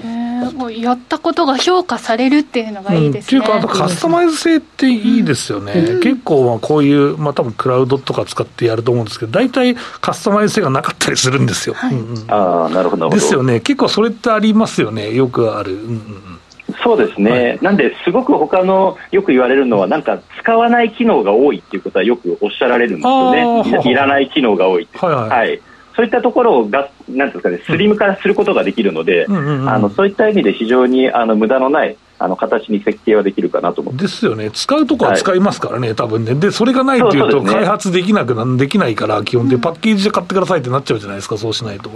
えもうやったことが評価されるっていうのがいいですね。うん、っていうか、あとカスタマイズ性っていいですよね、うん、結構、まあこういう、まあ多分クラウドとか使ってやると思うんですけど、大体カスタマイズ性がなかったりするんですよ。はい。うんうん、ああ、なるほど。ですよね、結構それってありますよね、よくある。うんうんそうですね、はい、なんですごく他のよく言われるのは、なんか使わない機能が多いっていうことはよくおっしゃられるんですよね、いらない機能が多いはい、はい。はい、そういったところをがなんですかねスリム化することができるので、あのそういった意味で非常にあの無駄のないあの形に設計はできるかなと思ですよね、使うとこは使いますからね、はい、多分ね、でそれがないというと、開発できなくな、できないから、基本で、パッケージで買ってくださいってなっちゃうじゃないですか、そうしないと。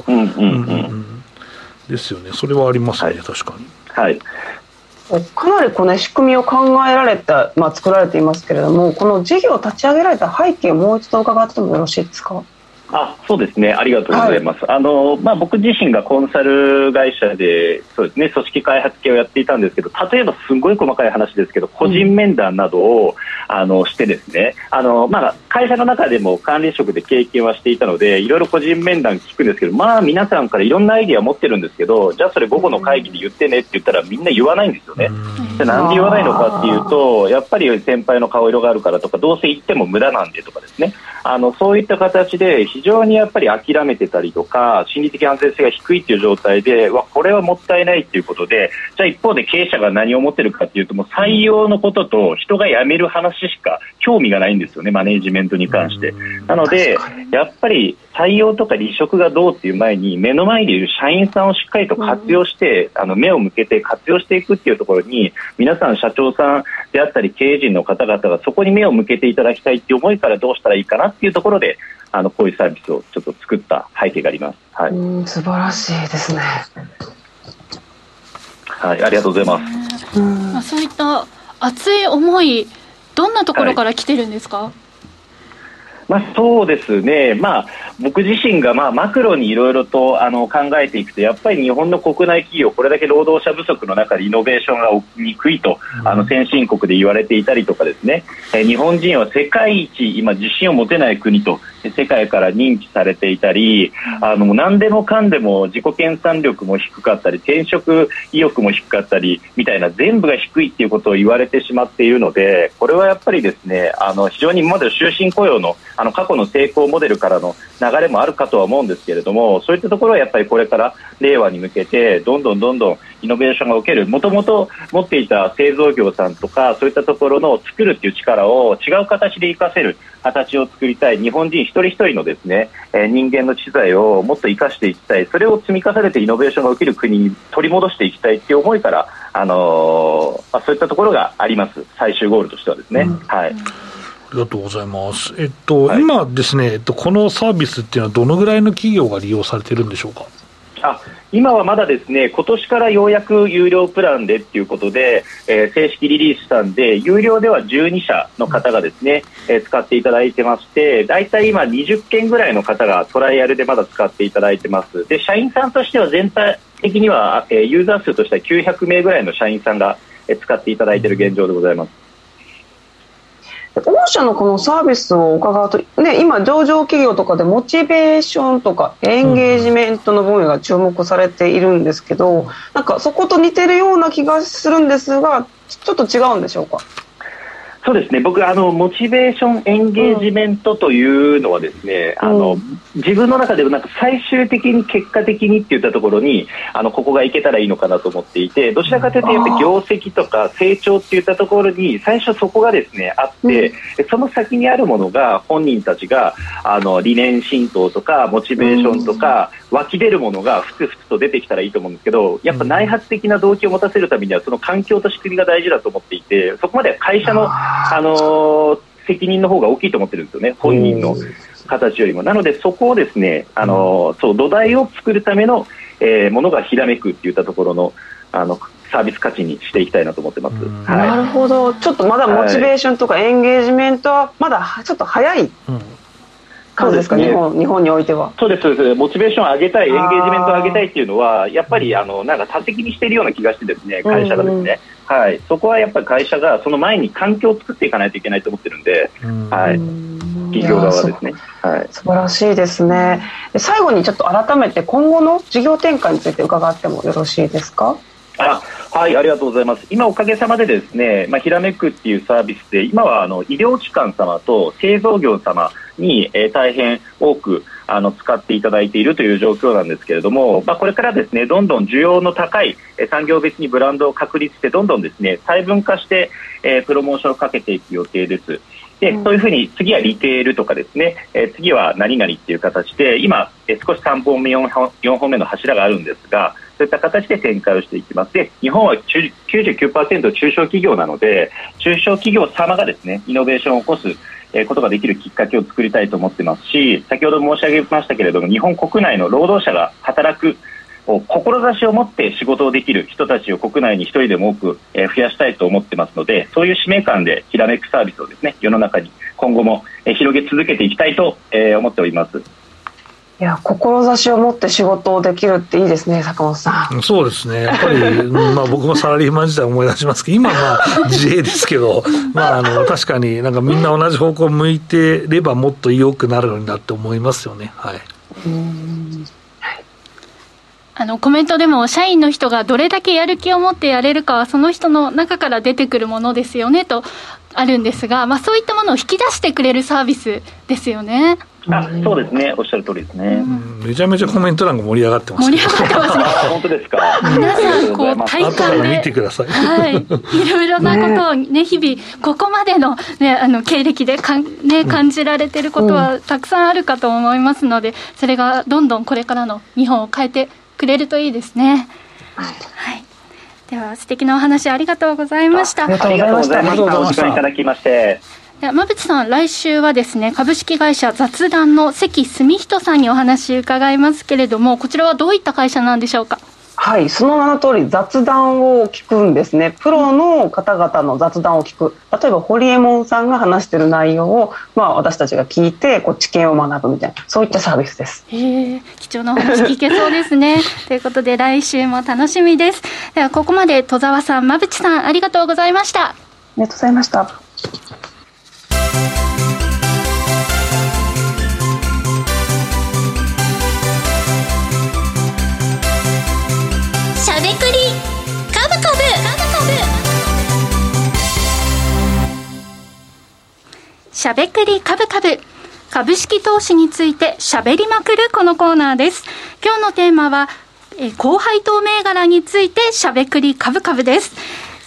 ですよね、それはありますね、はい、確かに。はい。かなりこの仕組みを考えられた、まあ、作られていますけれども、この事業を立ち上げられた背景をもう一度伺ってもよろしいですか？あそうですね、ありがとうございます。はい、あのまあ、僕自身がコンサル会社でそうですね組織開発系をやっていたんですけど、例えばすごい細かい話ですけど、個人面談などを、うん、あのしてですね、あのまあ、会社の中でも管理職で経験はしていたので、いろいろ個人面談聞くんですけど、まあ皆さんからいろんなアイディア持ってるんですけど、じゃあそれ午後の会議で言ってねって言ったらみんな言わないんですよね。じゃなんで言わないのかっていうと、やっぱり先輩の顔色があるからとか、どうせ言っても無駄なんでとかですね。あのそういった形で非常にやっぱり諦めてたりとか心理的安全性が低いという状態でわこれはもったいないということでじゃあ一方で経営者が何を思ってるかというともう採用のことと人が辞める話しか興味がないんですよねマネジメントに関して。なのでやっぱり採用とか離職がどうっていう前に目の前でいる社員さんをしっかりと活用して、あの目を向けて活用していくっていうところに皆さん社長さんであったり経営陣の方々がそこに目を向けていただきたいっていう思いからどうしたらいいかなっていうところであのこういうサービスをちょっと作った背景があります。はい、素晴らしいですね。はい、ありがとうございます。まあそういった熱い思いどんなところから来てるんですか？はいまあ、そうですね、まあ、僕自身がまあマクロにいろいろとあの考えていくとやっぱり日本の国内企業これだけ労働者不足の中でイノベーションが起きにくいと、あの先進国で言われていたりとかですね、え日本人は世界一今自信を持てない国と世界から認知されていたりあの何でもかんでも自己研鑽力も低かったり転職意欲も低かったりみたいな全部が低いっていうことを言われてしまっているのでこれはやっぱりですねあの非常に今まで終身雇用のあの過去の成功モデルからの流れもあるかとは思うんですけれどもそういったところはやっぱりこれから令和に向けてどんどんどんどんイノベーションが起きるもともと持っていた製造業さんとかそういったところの作るっていう力を違う形で活かせる形を作りたい日本人一人一人のですね、え人間の知財をもっと生かしていきたいそれを積み重ねてイノベーションが起きる国に取り戻していきたいという思いから、あのー、まあ、そういったところがあります最終ゴールとしてはですね。うん、はいありがとうございます。えっと、はい、今ですね、えっと、このサービスっていうのはどのぐらいの企業が利用されてるんでしょうか？あ今はまだですね今年からようやく有料プランでっていうことで、えー、正式リリースしたんで有料では12社の方がですね、えー、使っていただいてまして大体今20件ぐらいの方がトライアルでまだ使っていただいてますで社員さんとしては全体的には、えー、ユーザー数としては900名ぐらいの社員さんが、え、使っていただいている現状でございます。御社のこのサービスを伺うと、ね、今、上場企業とかでモチベーションとかエンゲージメントの分野が注目されているんですけど、なんかそこと似てるような気がするんですが、ちょっと違うんでしょうか？そうですね。僕あの、モチベーションエンゲージメントというのはですね、うん、あの自分の中ではなんか最終的に結果的にっていったところにあのここがいけたらいいのかなと思っていてどちらかというとやっぱ業績とか成長っていったところに最初そこがですねあって、うん、その先にあるものが本人たちがあの理念浸透とかモチベーションとか、湧き出るものがふつふつと出てきたらいいと思うんですけどやっぱ内発的な動機を持たせるためにはその環境と仕組みが大事だと思っていてそこまで会社のあの責任の方が大きいと思ってるんですよね、本人の形よりも。なので、そこをですね、あのそう土台を作るための、えー、ものがひらめくっていったところのあのサービス価値にしていきたいなと思ってます。はい、なるほど、ちょっとまだモチベーションとかエンゲージメントはまだちょっと早い。感じですか、ね、日本日本においては。そうです、そうです。モチベーションを上げたい、エンゲージメントを上げたいっていうのは、やっぱりあのなんか多責にしているような気がして、ですね会社がですね、はい、そこはやっぱり会社がその前に環境を作っていかないといけないと思ってるんで、はい、企業側ですね、はい、素晴らしいですね。最後にちょっと改めて今後の事業展開について伺ってもよろしいですか？あはい、ありがとうございます。今おかげさまでですね、まあ、ひらめくっていうサービスで、今はあの医療機関様と製造業様に、えー、大変多くあの使っていただいているという状況なんですけれども、まあ、これからですねどんどん需要の高い産業別にブランドを確立してどんどんですね細分化して、えー、プロモーションをかけていく予定です。でそういうふうに次はリテールとかですね、えー、次は何々っていう形で今、えー、少し3本目4本 ,4 本目の柱があるんですがそういった形で展開をしていきます。で日本は99%中小企業なので中小企業様がですねイノベーションを起こすえことができるきっかけを作りたいと思ってますし先ほど申し上げましたけれども日本国内の労働者が働く志を持って仕事をできる人たちを国内に一人でも多く増やしたいと思ってますのでそういう使命感でひらめくサービスをですね世の中に今後も広げ続けていきたいと思っております。いや志を持って仕事をできるっていいですね坂本さん。そうですね。やっぱり、まあ、僕もサラリーマン時代思い出しますけど今は自営ですけど、まあ、あの確かになんかみんな同じ方向を向いてればもっと良くなるのになって思いますよね。はいあのコメントでも社員の人がどれだけやる気を持ってやれるかはその人の中から出てくるものですよねとあるんですが、まあ、そういったものを引き出してくれるサービスですよね。あそうですね、おっしゃる通りですね、めちゃめちゃコメント欄が盛り上がってます、盛り上がってますね、本当ですか、皆さん、こう体感で、見てください、はい、いろいろなことをね、日々、ここまでの,、ね、あの経歴でかん、ね、感じられてることはたくさんあるかと思いますので、それがどんどんこれからの日本を変えてくれるといいですね。はい、では素敵なお話ありがとうございました。ありがとうございました。お時間いただきまして。馬淵さん、来週はですね、株式会社雑談の関澄人さんにお話伺いますけれども、こちらはどういった会社なんでしょうか？はい、その名の通り雑談を聞くんですね。プロの方々の雑談を聞く。例えば、ホリエモンさんが話している内容を、まあ、私たちが聞いて、こう、知見を学ぶみたいな、そういったサービスです。へ貴重なお話聞けそうですね。ということで、来週も楽しみです。では、ここまで戸沢さん、馬淵さん、ありがとうございました。ありがとうございました。しゃべくりカブカブ。株式投資についてしゃべりまくるこのコーナーです。今日のテーマは、えー、高配当銘柄についてしゃべくり株株です。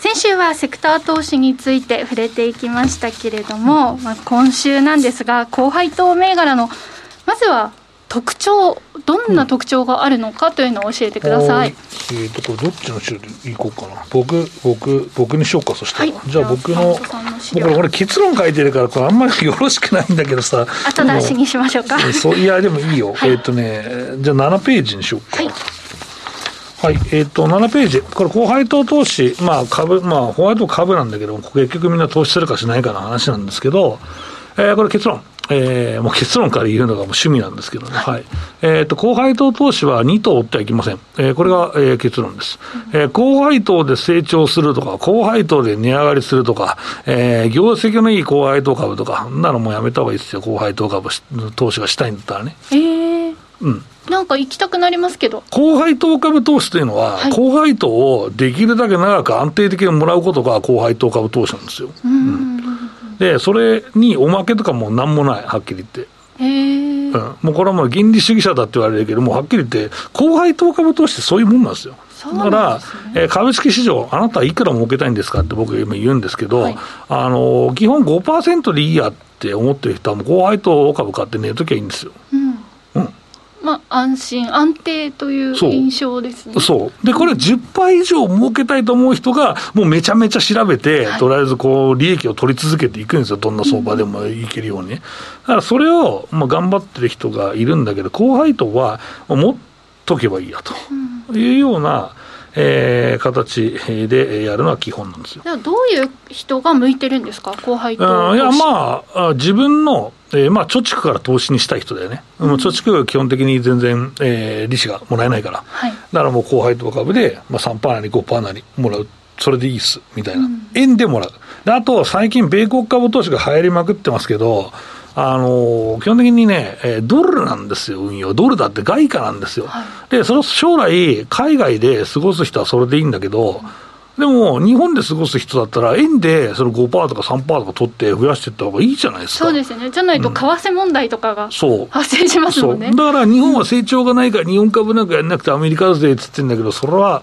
先週はセクター投資について触れていきましたけれども、まあ、今週なんですが、高配当銘柄の、まずは特徴、どんな特徴があるのかというのを教えてください。うん、えーと、これどっちの資料でいこうかな。僕、僕、僕にしようか、そしたら。はい、じゃあ僕の、僕これ結論書いてるから、これあんまりよろしくないんだけどさ。後出しにしましょうか。そういや、でもいいよ。はい、えっ、ー、とね、じゃあ7ページにしようか。はいはい、えっ、ー、と、7ページ。これ、高配当投資、まあ、株、まあ、ホワイト株なんだけども、結局みんな投資するかしないかの話なんですけど、えー、これ結論。えー、もう結論から言うのがもう趣味なんですけどね。はい。えっ、ー、と、高配当投資は2等追ってはいけません。えー、これが、えー、結論です。えー、高配当で成長するとか、高配当で値上がりするとか、えー、業績のいい高配当株とか、ならもうやめた方がいいですよ。高配当株投資がしたいんだったらね。ええー。うん。なんか行きたくなりますけど。高配当株投資というのは、はい、高配当をできるだけ長く安定的にもらうことが高配当株投資なんですよ。うん、で、それにおまけとかもなんもない、はっきり言って。へうん、もうこれはもう原理主義者だって言われるけども、はっきり言って、高配当株投資ってそういうもんなんですよ。だから、えー、株式市場、あなたはいくら儲けたいんですかって僕今言うんですけど、はい、あの基本5%でいいやって思ってる人は、もう高配当株買って寝るときはいいんですよ。うんまあ、安心、安定という印象ですね。そうで、これ、10倍以上儲けたいと思う人が、もうめちゃめちゃ調べて、はい、とりあえずこう利益を取り続けていくんですよ、どんな相場でもいけるようにね。だからそれを、まあ、頑張ってる人がいるんだけど、高配当は持っとけばいいやというような。えー、形でやるのは基本なんですよ。どういう人が向いてるんですか、後輩と。いや、まあ、自分の、えー、まあ、貯蓄から投資にしたい人だよね。うん、貯蓄は基本的に全然、えー、利子がもらえないから。はい、だからもう後輩と株で、まあ、3%なり5%なりもらう。それでいいっす、みたいな。うん、円でもらう。であと、最近、米国株投資が流行りまくってますけど、あの、基本的にね、ドルなんですよ、運用。ドルだって外貨なんですよ。はい、で、それ将来、海外で過ごす人はそれでいいんだけど、でも、日本で過ごす人だったら、円でその5%とか3%とか取って増やしていった方がいいじゃないですか。そうですね。じゃないと、為替問題とかが、発生しますもんね、だから日本は成長がないから、日本株なんかやんなくて、アメリカ税っつってんだけど、それは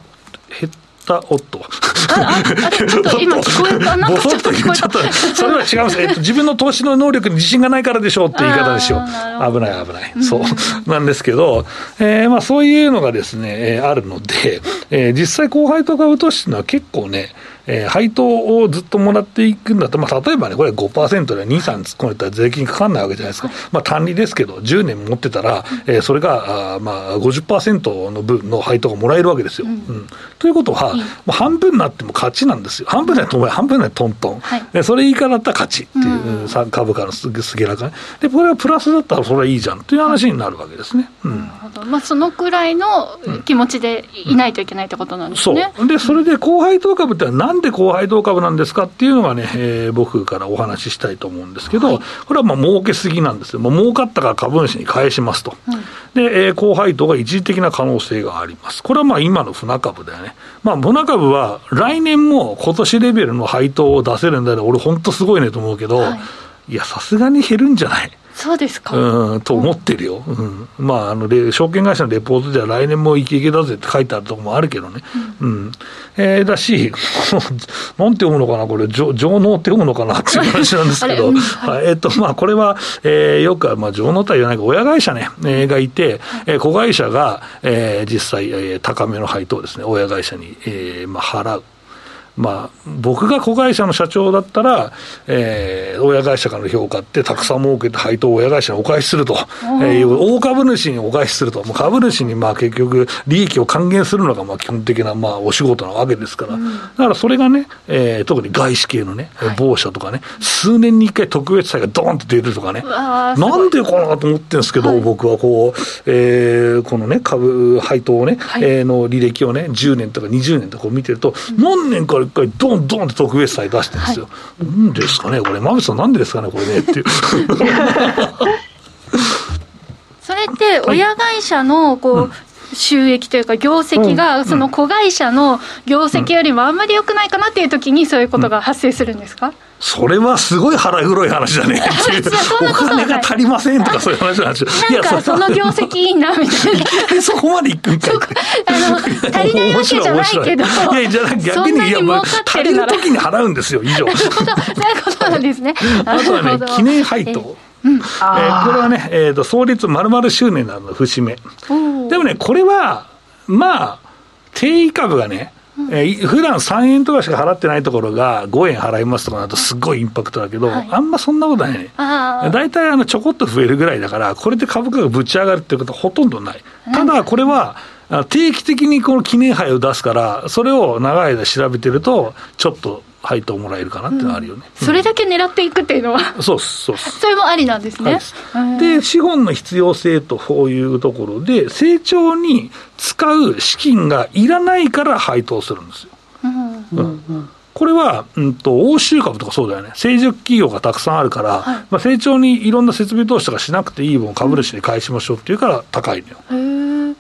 減ったおっと。ちょっと今聞こえたな。と言っちゃった。それは違います。えっと、自分の投資の能力に自信がないからでしょうって言い方ですよ。危ない危ない。そう。なんですけど、えー、まあそういうのがですね、えー、あるので、えー、実際後輩と株投資のは結構ね、えー、配当をずっともらっていくんだと、まあ、例えばね、これ5%で2、3突っ込めたら税金かかんないわけじゃないですか。まあ、単利ですけど、10年持ってたら、えー、それが、あまあ50%の分の配当がもらえるわけですよ。うん、うん、ということは、もう半分になっても勝ちなんですよ。半分なと半分なトントン。はい、それ以下だったら勝ちっていう、うん、株価のすすげらかね。で、これはプラスだったらそれはいいじゃんという話になるわけですね。うん。まあ、そのくらいの気持ちでいないといけないってことなんですね。そう。で、それで高配当株って何で高配当株なんですかっていうのがね、えー、僕からお話ししたいと思うんですけど、はい、これはまあ儲けすぎなんですよ。もう儲かったから株主に返しますと。うん、で、えー、高配当が一時的な可能性があります。これはまあ今の船株だよね。まあ船株は来年も今年レベルの配当を出せるんだら、俺本当すごいねと思うけど、はい、いや、さすがに減るんじゃないそうですか。うん、と思ってるよ。うん。まあ、あの、証券会社のレポートでは来年もイケイケだぜって書いてあるところもあるけどね。うん。うん、えー、だし、なんて読むのかな、これ、上納って読むのかなっていう話なんですけど、はい、えっ、と、まあ、これは、えー、よく、まあ、上納とは言わないか、親会社ね、えー、がいて、えー、子会社が、えー、実際、えー、高めの配当ですね、親会社に、えー、まあ、払う。まあ、僕が子会社の社長だったら、えー、親会社からの評価ってたくさん儲けて配当を親会社にお返しすると、えー、大株主にお返しすると、もう株主にまあ結局、利益を還元するのがまあ基本的なまあお仕事なわけですから、うん、だからそれがね、えー、特に外資系のね、某社とかね、数年に一回特別債がドーンと出るとかね、なんでかなと思ってるんですけど、はい、僕はこう、えー、このね、株配当をね、はい、えー、の履歴をね、10年とか20年とか見てると、何年か一回ドンドンって特別祭出してるんですよ。はい、なんですかねこれ、馬渕さんなんでですかねこれねっていう。それって親会社のこう、収益というか業績がその子会社の業績よりもあんまり良くないかなっていう時にそういうことが発生するんですか、それはすごい腹黒い話だね。お金が足りませんとかそういう話なんですよ。なんかその業績いいなみたいな。そこまでいくんかい。あの、足りないわけじゃないけど。いや、じゃあ逆に、いや、もう足りる時に払うんですよ、以上。そういうことなんですね。あとはね、記念配当。うん、えー、これはね、えーと、創立丸々周年なの節目。でもね、これは、まあ、定位株がね、えー、普段3円とかしか払ってないところが5円払いますとかなるとすごいインパクトだけど、はい、あんまそんなことないね。大体あのちょこっと増えるぐらいだから、これで株価がぶち上がるっていうことはほとんどない。ただこれは、定期的にこの記念杯を出すから、それを長い間調べてると、ちょっと配当もらえるかなっていうのはあるよね、うん、それだけ狙っていくっていうのは、そうそうそれもありなんですね。はい、で、資本の必要性とこういうところで、成長に使う資金がいらないから配当するんですよ。うんうんこれは、うんと、欧州株とかそうだよね、成熟企業がたくさんあるから、はい、まあ、成長にいろんな設備投資とかしなくていい分、株主に返しましょうっていうから高いのよ。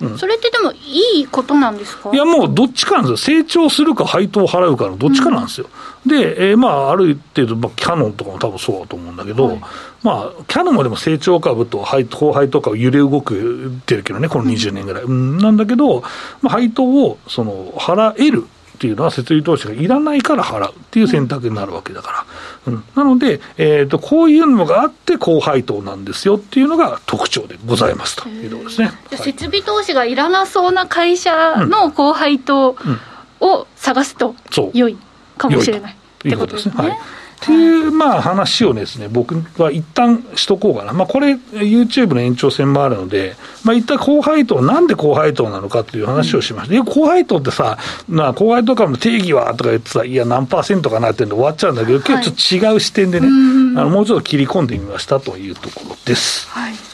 うん、それってでも、いいことなんですか？いや、もうどっちかなんですよ、成長するか配当を払うかのどっちかなんですよ。うん、で、えー、まあ、ある程度、まあ、キャノンとかも多分そうだと思うんだけど、はい、まあ、キャノンもでも成長株と配高配当株揺れ動くてるけどね、この20年ぐらい。うん、なんだけど、まあ、配当をその払える。っていうのは設備投資がいらないから払うっていう選択になるわけだから、うん、なので、えーと、こういうのがあって高配当なんですよっていうのが特徴でございますというところですね、はい、設備投資がいらなそうな会社の高配当を探すと良いかもしれない、ってことですね。はいっていう、まあ、話をですね、僕は一旦しとこうかな。まあ、これ、YouTube の延長線もあるので、まあ、一旦高配当、なんで高配当なのかっていう話をしました。うん、高配当ってさ、まあ、高配当株の定義はとか言ってさ、いや、何パーセントかなってんで終わっちゃうんだけど、今日ちょっと違う視点でね、あのもうちょっと切り込んでみましたというところです。はい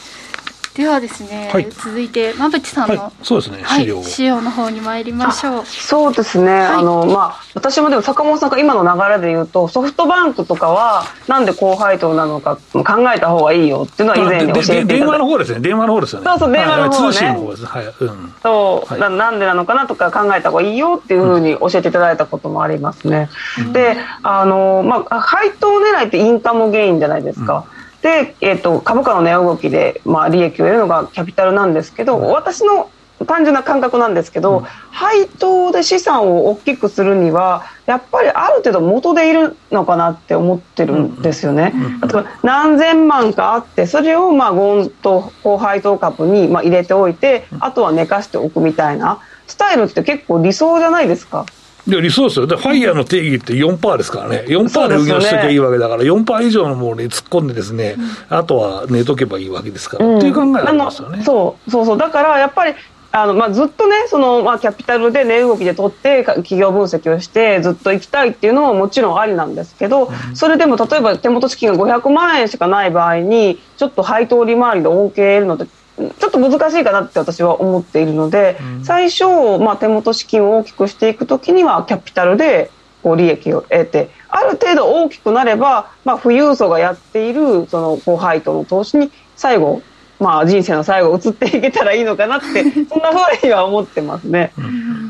ではですね、はい、続いて馬淵さんの、はい、そうですね。資料、はい、資料の方に参りましょう。そうですね、あのまあ私もでも坂本さんが今の流れで言うとソフトバンクとかはなんで高配当なのか考えた方がいいよっていうのは以前に教えていた電話の方ですね。電話の方ですよね。そうそう電話の方ね、通信の方です。はい、うん、そう、ななんでなのかなとか考えた方がいいよっていうふうに教えていただいたこともありますね、うん、であのまあ配当狙いってインカムゲインじゃないですか、うんで、えーと、株価の値動きで、まあ、利益を得るのがキャピタルなんですけど、私の単純な感覚なんですけど、うん、配当で資産を大きくするにはやっぱりある程度元でいるのかなって思ってるんですよね。例えば何千万かあってそれをまあゴンと高配当株にまあ入れておいてあとは寝かしておくみたいなスタイルって結構理想じゃないですか。理想ですよ。で、ファイヤーの定義って4%ですからね。4%で運用しときゃいいわけだから、4%以上のものに突っ込んでですね、うん、あとは寝とけばいいわけですから、うん、っていう考えがありますよね。そうそうそう。だから、やっぱり、あのまあ、ずっとね、そのまあ、キャピタルで値動きで取って、企業分析をして、ずっと行きたいっていうのももちろんありなんですけど、うん、それでも例えば手元資金が500万円しかない場合に、ちょっと配当利回りで恩恵を得るのってちょっと難しいかなって私は思っているので、うん、最初、まあ、手元資金を大きくしていくときにはキャピタルでこう利益を得てある程度大きくなれば、まあ、富裕層がやっているその高配当の投資に最後、まあ、人生の最後移っていけたらいいのかなってそんなふうには思ってますね。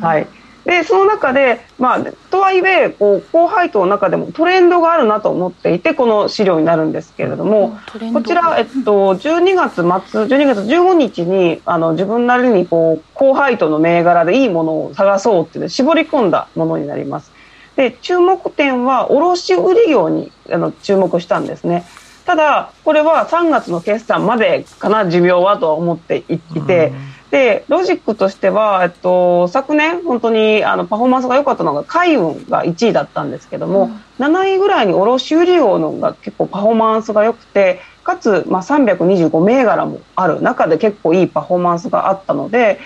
はいでその中で、まあ、とはいえこう高配当の中でもトレンドがあるなと思っていてこの資料になるんですけれども、こちら、えっと、12月末12月15日にあの自分なりにこう高配当の銘柄でいいものを探そうっていう、絞り込んだものになります。で注目点は卸売業にあの注目したんですね。ただ、これは3月の決算までかな、寿命はとは思っていて、でロジックとしては、えっと、昨年、本当にあのパフォーマンスが良かったのが海運が1位だったんですけども、うん、7位ぐらいに卸売業のが結構パフォーマンスが良くてかつ、まあ、325銘柄もある中で結構いいパフォーマンスがあったので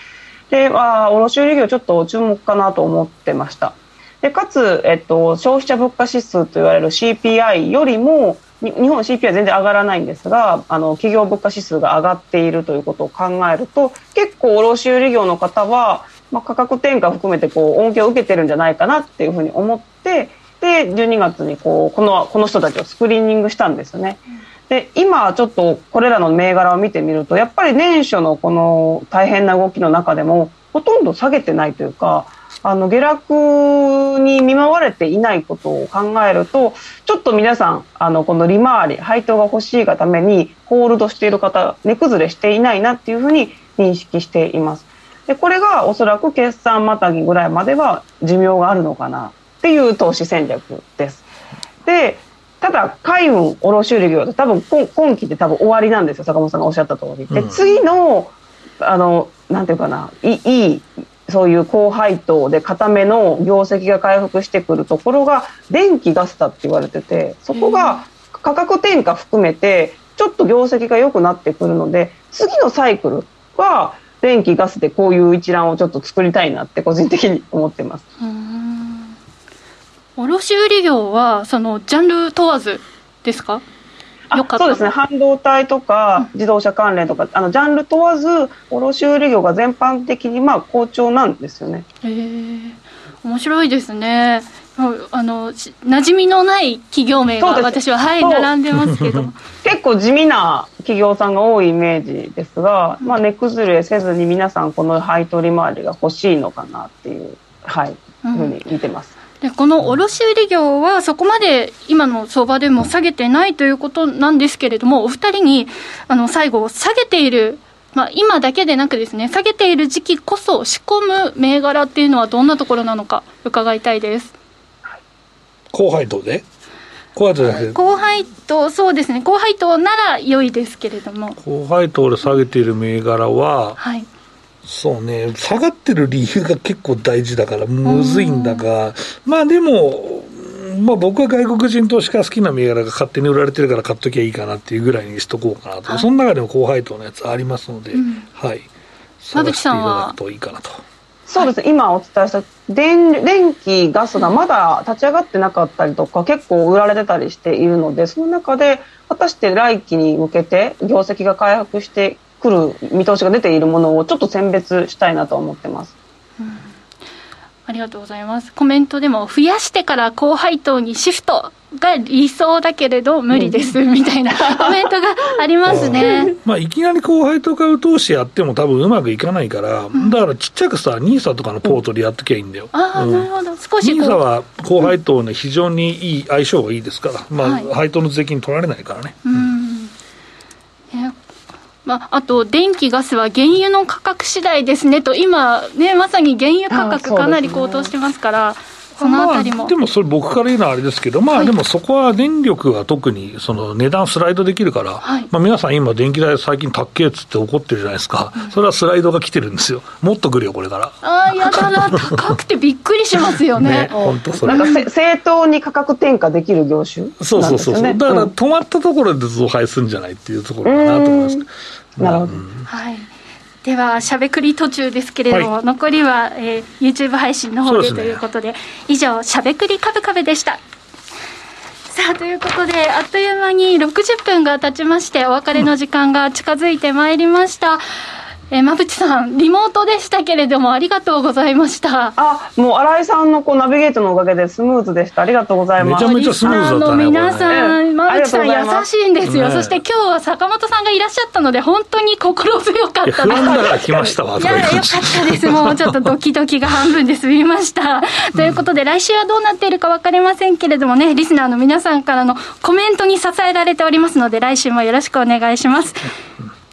で、まあ、卸売業ちょっと注目かなと思ってました。でかつ、えっと、消費者物価指数といわれる CPI よりも日本 CPI は全然上がらないんですがあの企業物価指数が上がっているということを考えると結構卸売業の方は、まあ、価格転嫁含めてこう恩恵を受けてるんじゃないかなっていうふうに思ってで12月にこうこのこの人たちをスクリーニングしたんですよね。で今ちょっとこれらの銘柄を見てみるとやっぱり年初のこの大変な動きの中でもほとんど下げてないというかあの下落に見舞われていないことを考えるとちょっと皆さんあのこの利回り配当が欲しいがためにホールドしている方値崩れしていないなっていうふうに認識しています。でこれがおそらく決算またぎぐらいまでは寿命があるのかなっていう投資戦略です。でただ海運卸売業は多分今期で多分終わりなんですよ坂本さんがおっしゃった通り。で次のあのなんていうかないいそういう高配当で固めの業績が回復してくるところが電気ガスだって言われててそこが価格転嫁含めてちょっと業績が良くなってくるので次のサイクルは電気ガスでこういう一覧をちょっと作りたいなって個人的に思ってます。卸売業はそのジャンル問わずですか？そうですね。半導体とか自動車関連とか、あのジャンル問わず卸売業が全般的にまあ好調なんですよね。へえ面白いですね。あの馴染みのない企業名が私ははい並んでますけど。結構地味な企業さんが多いイメージですが、まあ、値崩れせずに皆さんこの配当利回りが欲しいのかなっていう、はい、ふうに見てます。でこの卸売業はそこまで今の相場でも下げてないということなんですけれども、お二人にあの最後、下げている、まあ、今だけでなくですね、下げている時期こそ仕込む銘柄っていうのはどんなところなのか伺いたいです。高配当で高配当じゃなくて。高配当、そうですね、高配当なら良いですけれども。高配当で下げている銘柄は、はい、そうね、下がってる理由が結構大事だから、むずいんだが、まあでも、まあ、僕は外国人投資家好きな銘柄が勝手に売られてるから買っときゃいいかなっていうぐらいにしとこうかなと、はい、その中でも高配当のやつありますので、うん、はい、探していただくといいかなと。そうです。ね、今お伝えした電電気、ガスがまだ立ち上がってなかったりとか、結構売られてたりしているので、その中で、果たして来期に向けて業績が回復して来る見通しが出ているものをちょっと選別したいなと思ってます。うんありがとうございます。コメントでも、増やしてから高配当にシフトが理想だけれど無理です、みたいな コメントがありますね。まあ、いきなり高配当株投資やっても多分うまくいかないから、うん、だからちっちゃくさ、ニーサとかのポートでやっときゃいいんだよ。うん、ああ、なるほど。少しニーサは高配当ね、非常にいい相性がいいですから、まあ、はい、配当の税金取られないからね。うんまあ、あと、電気、ガスは原油の価格次第ですねと、今、ね、まさに原油価格、かなり高騰してますから。そのあたりも、まあ、でもそれ、僕から言うのはあれですけど、まあ、でもそこは電力が特にその値段スライドできるから、はい、まあ、皆さん、今、電気代、最近、高えっつって怒ってるじゃないですか、それはスライドが来てるんですよ、もっとくるよ、これから。ああ、やだな、高くてびっくりしますよね。本当それ。なんか正当に価格転嫁できる業種、ね、そうそうそうそう、だから止まったところで増配するんじゃないっていうところかなと思います。なるほど。はいでは、しゃべくり途中ですけれども、はい、残りは、えー、YouTube 配信の方でということで、でね、以上、しゃべくりカブカブでした。さあ、ということで、あっという間に60分が経ちまして、お別れの時間が近づいてまいりました。うんえー、馬淵さん、リモートでしたけれども、ありがとうございました。あ、もう新井さんのこうナビゲートのおかげでスムーズでした。ありがとうございます。めちゃめちゃスムーズだったね。皆さん、馬淵さん優しいんですよ。そして今日は坂本さんがいらっしゃったので、本当に心強かったです。不安だから来ましたわ。いや、よかったです。もうちょっとドキドキが半分で済みました。ということで、来週はどうなっているか分かりませんけれどもね、リスナーの皆さんからのコメントに支えられておりますので、来週もよろしくお願いします。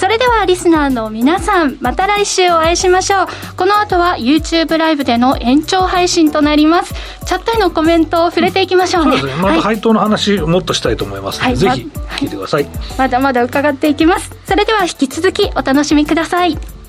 それではリスナーの皆さんまた来週お会いしましょう。この後は YouTube ライブでの延長配信となります。チャットへのコメントを触れていきましょうね、そうですね。また配当の話、もっとしたいと思いますので、はい、ぜひ聞いてください、まだまだ伺っていきます。それでは引き続きお楽しみください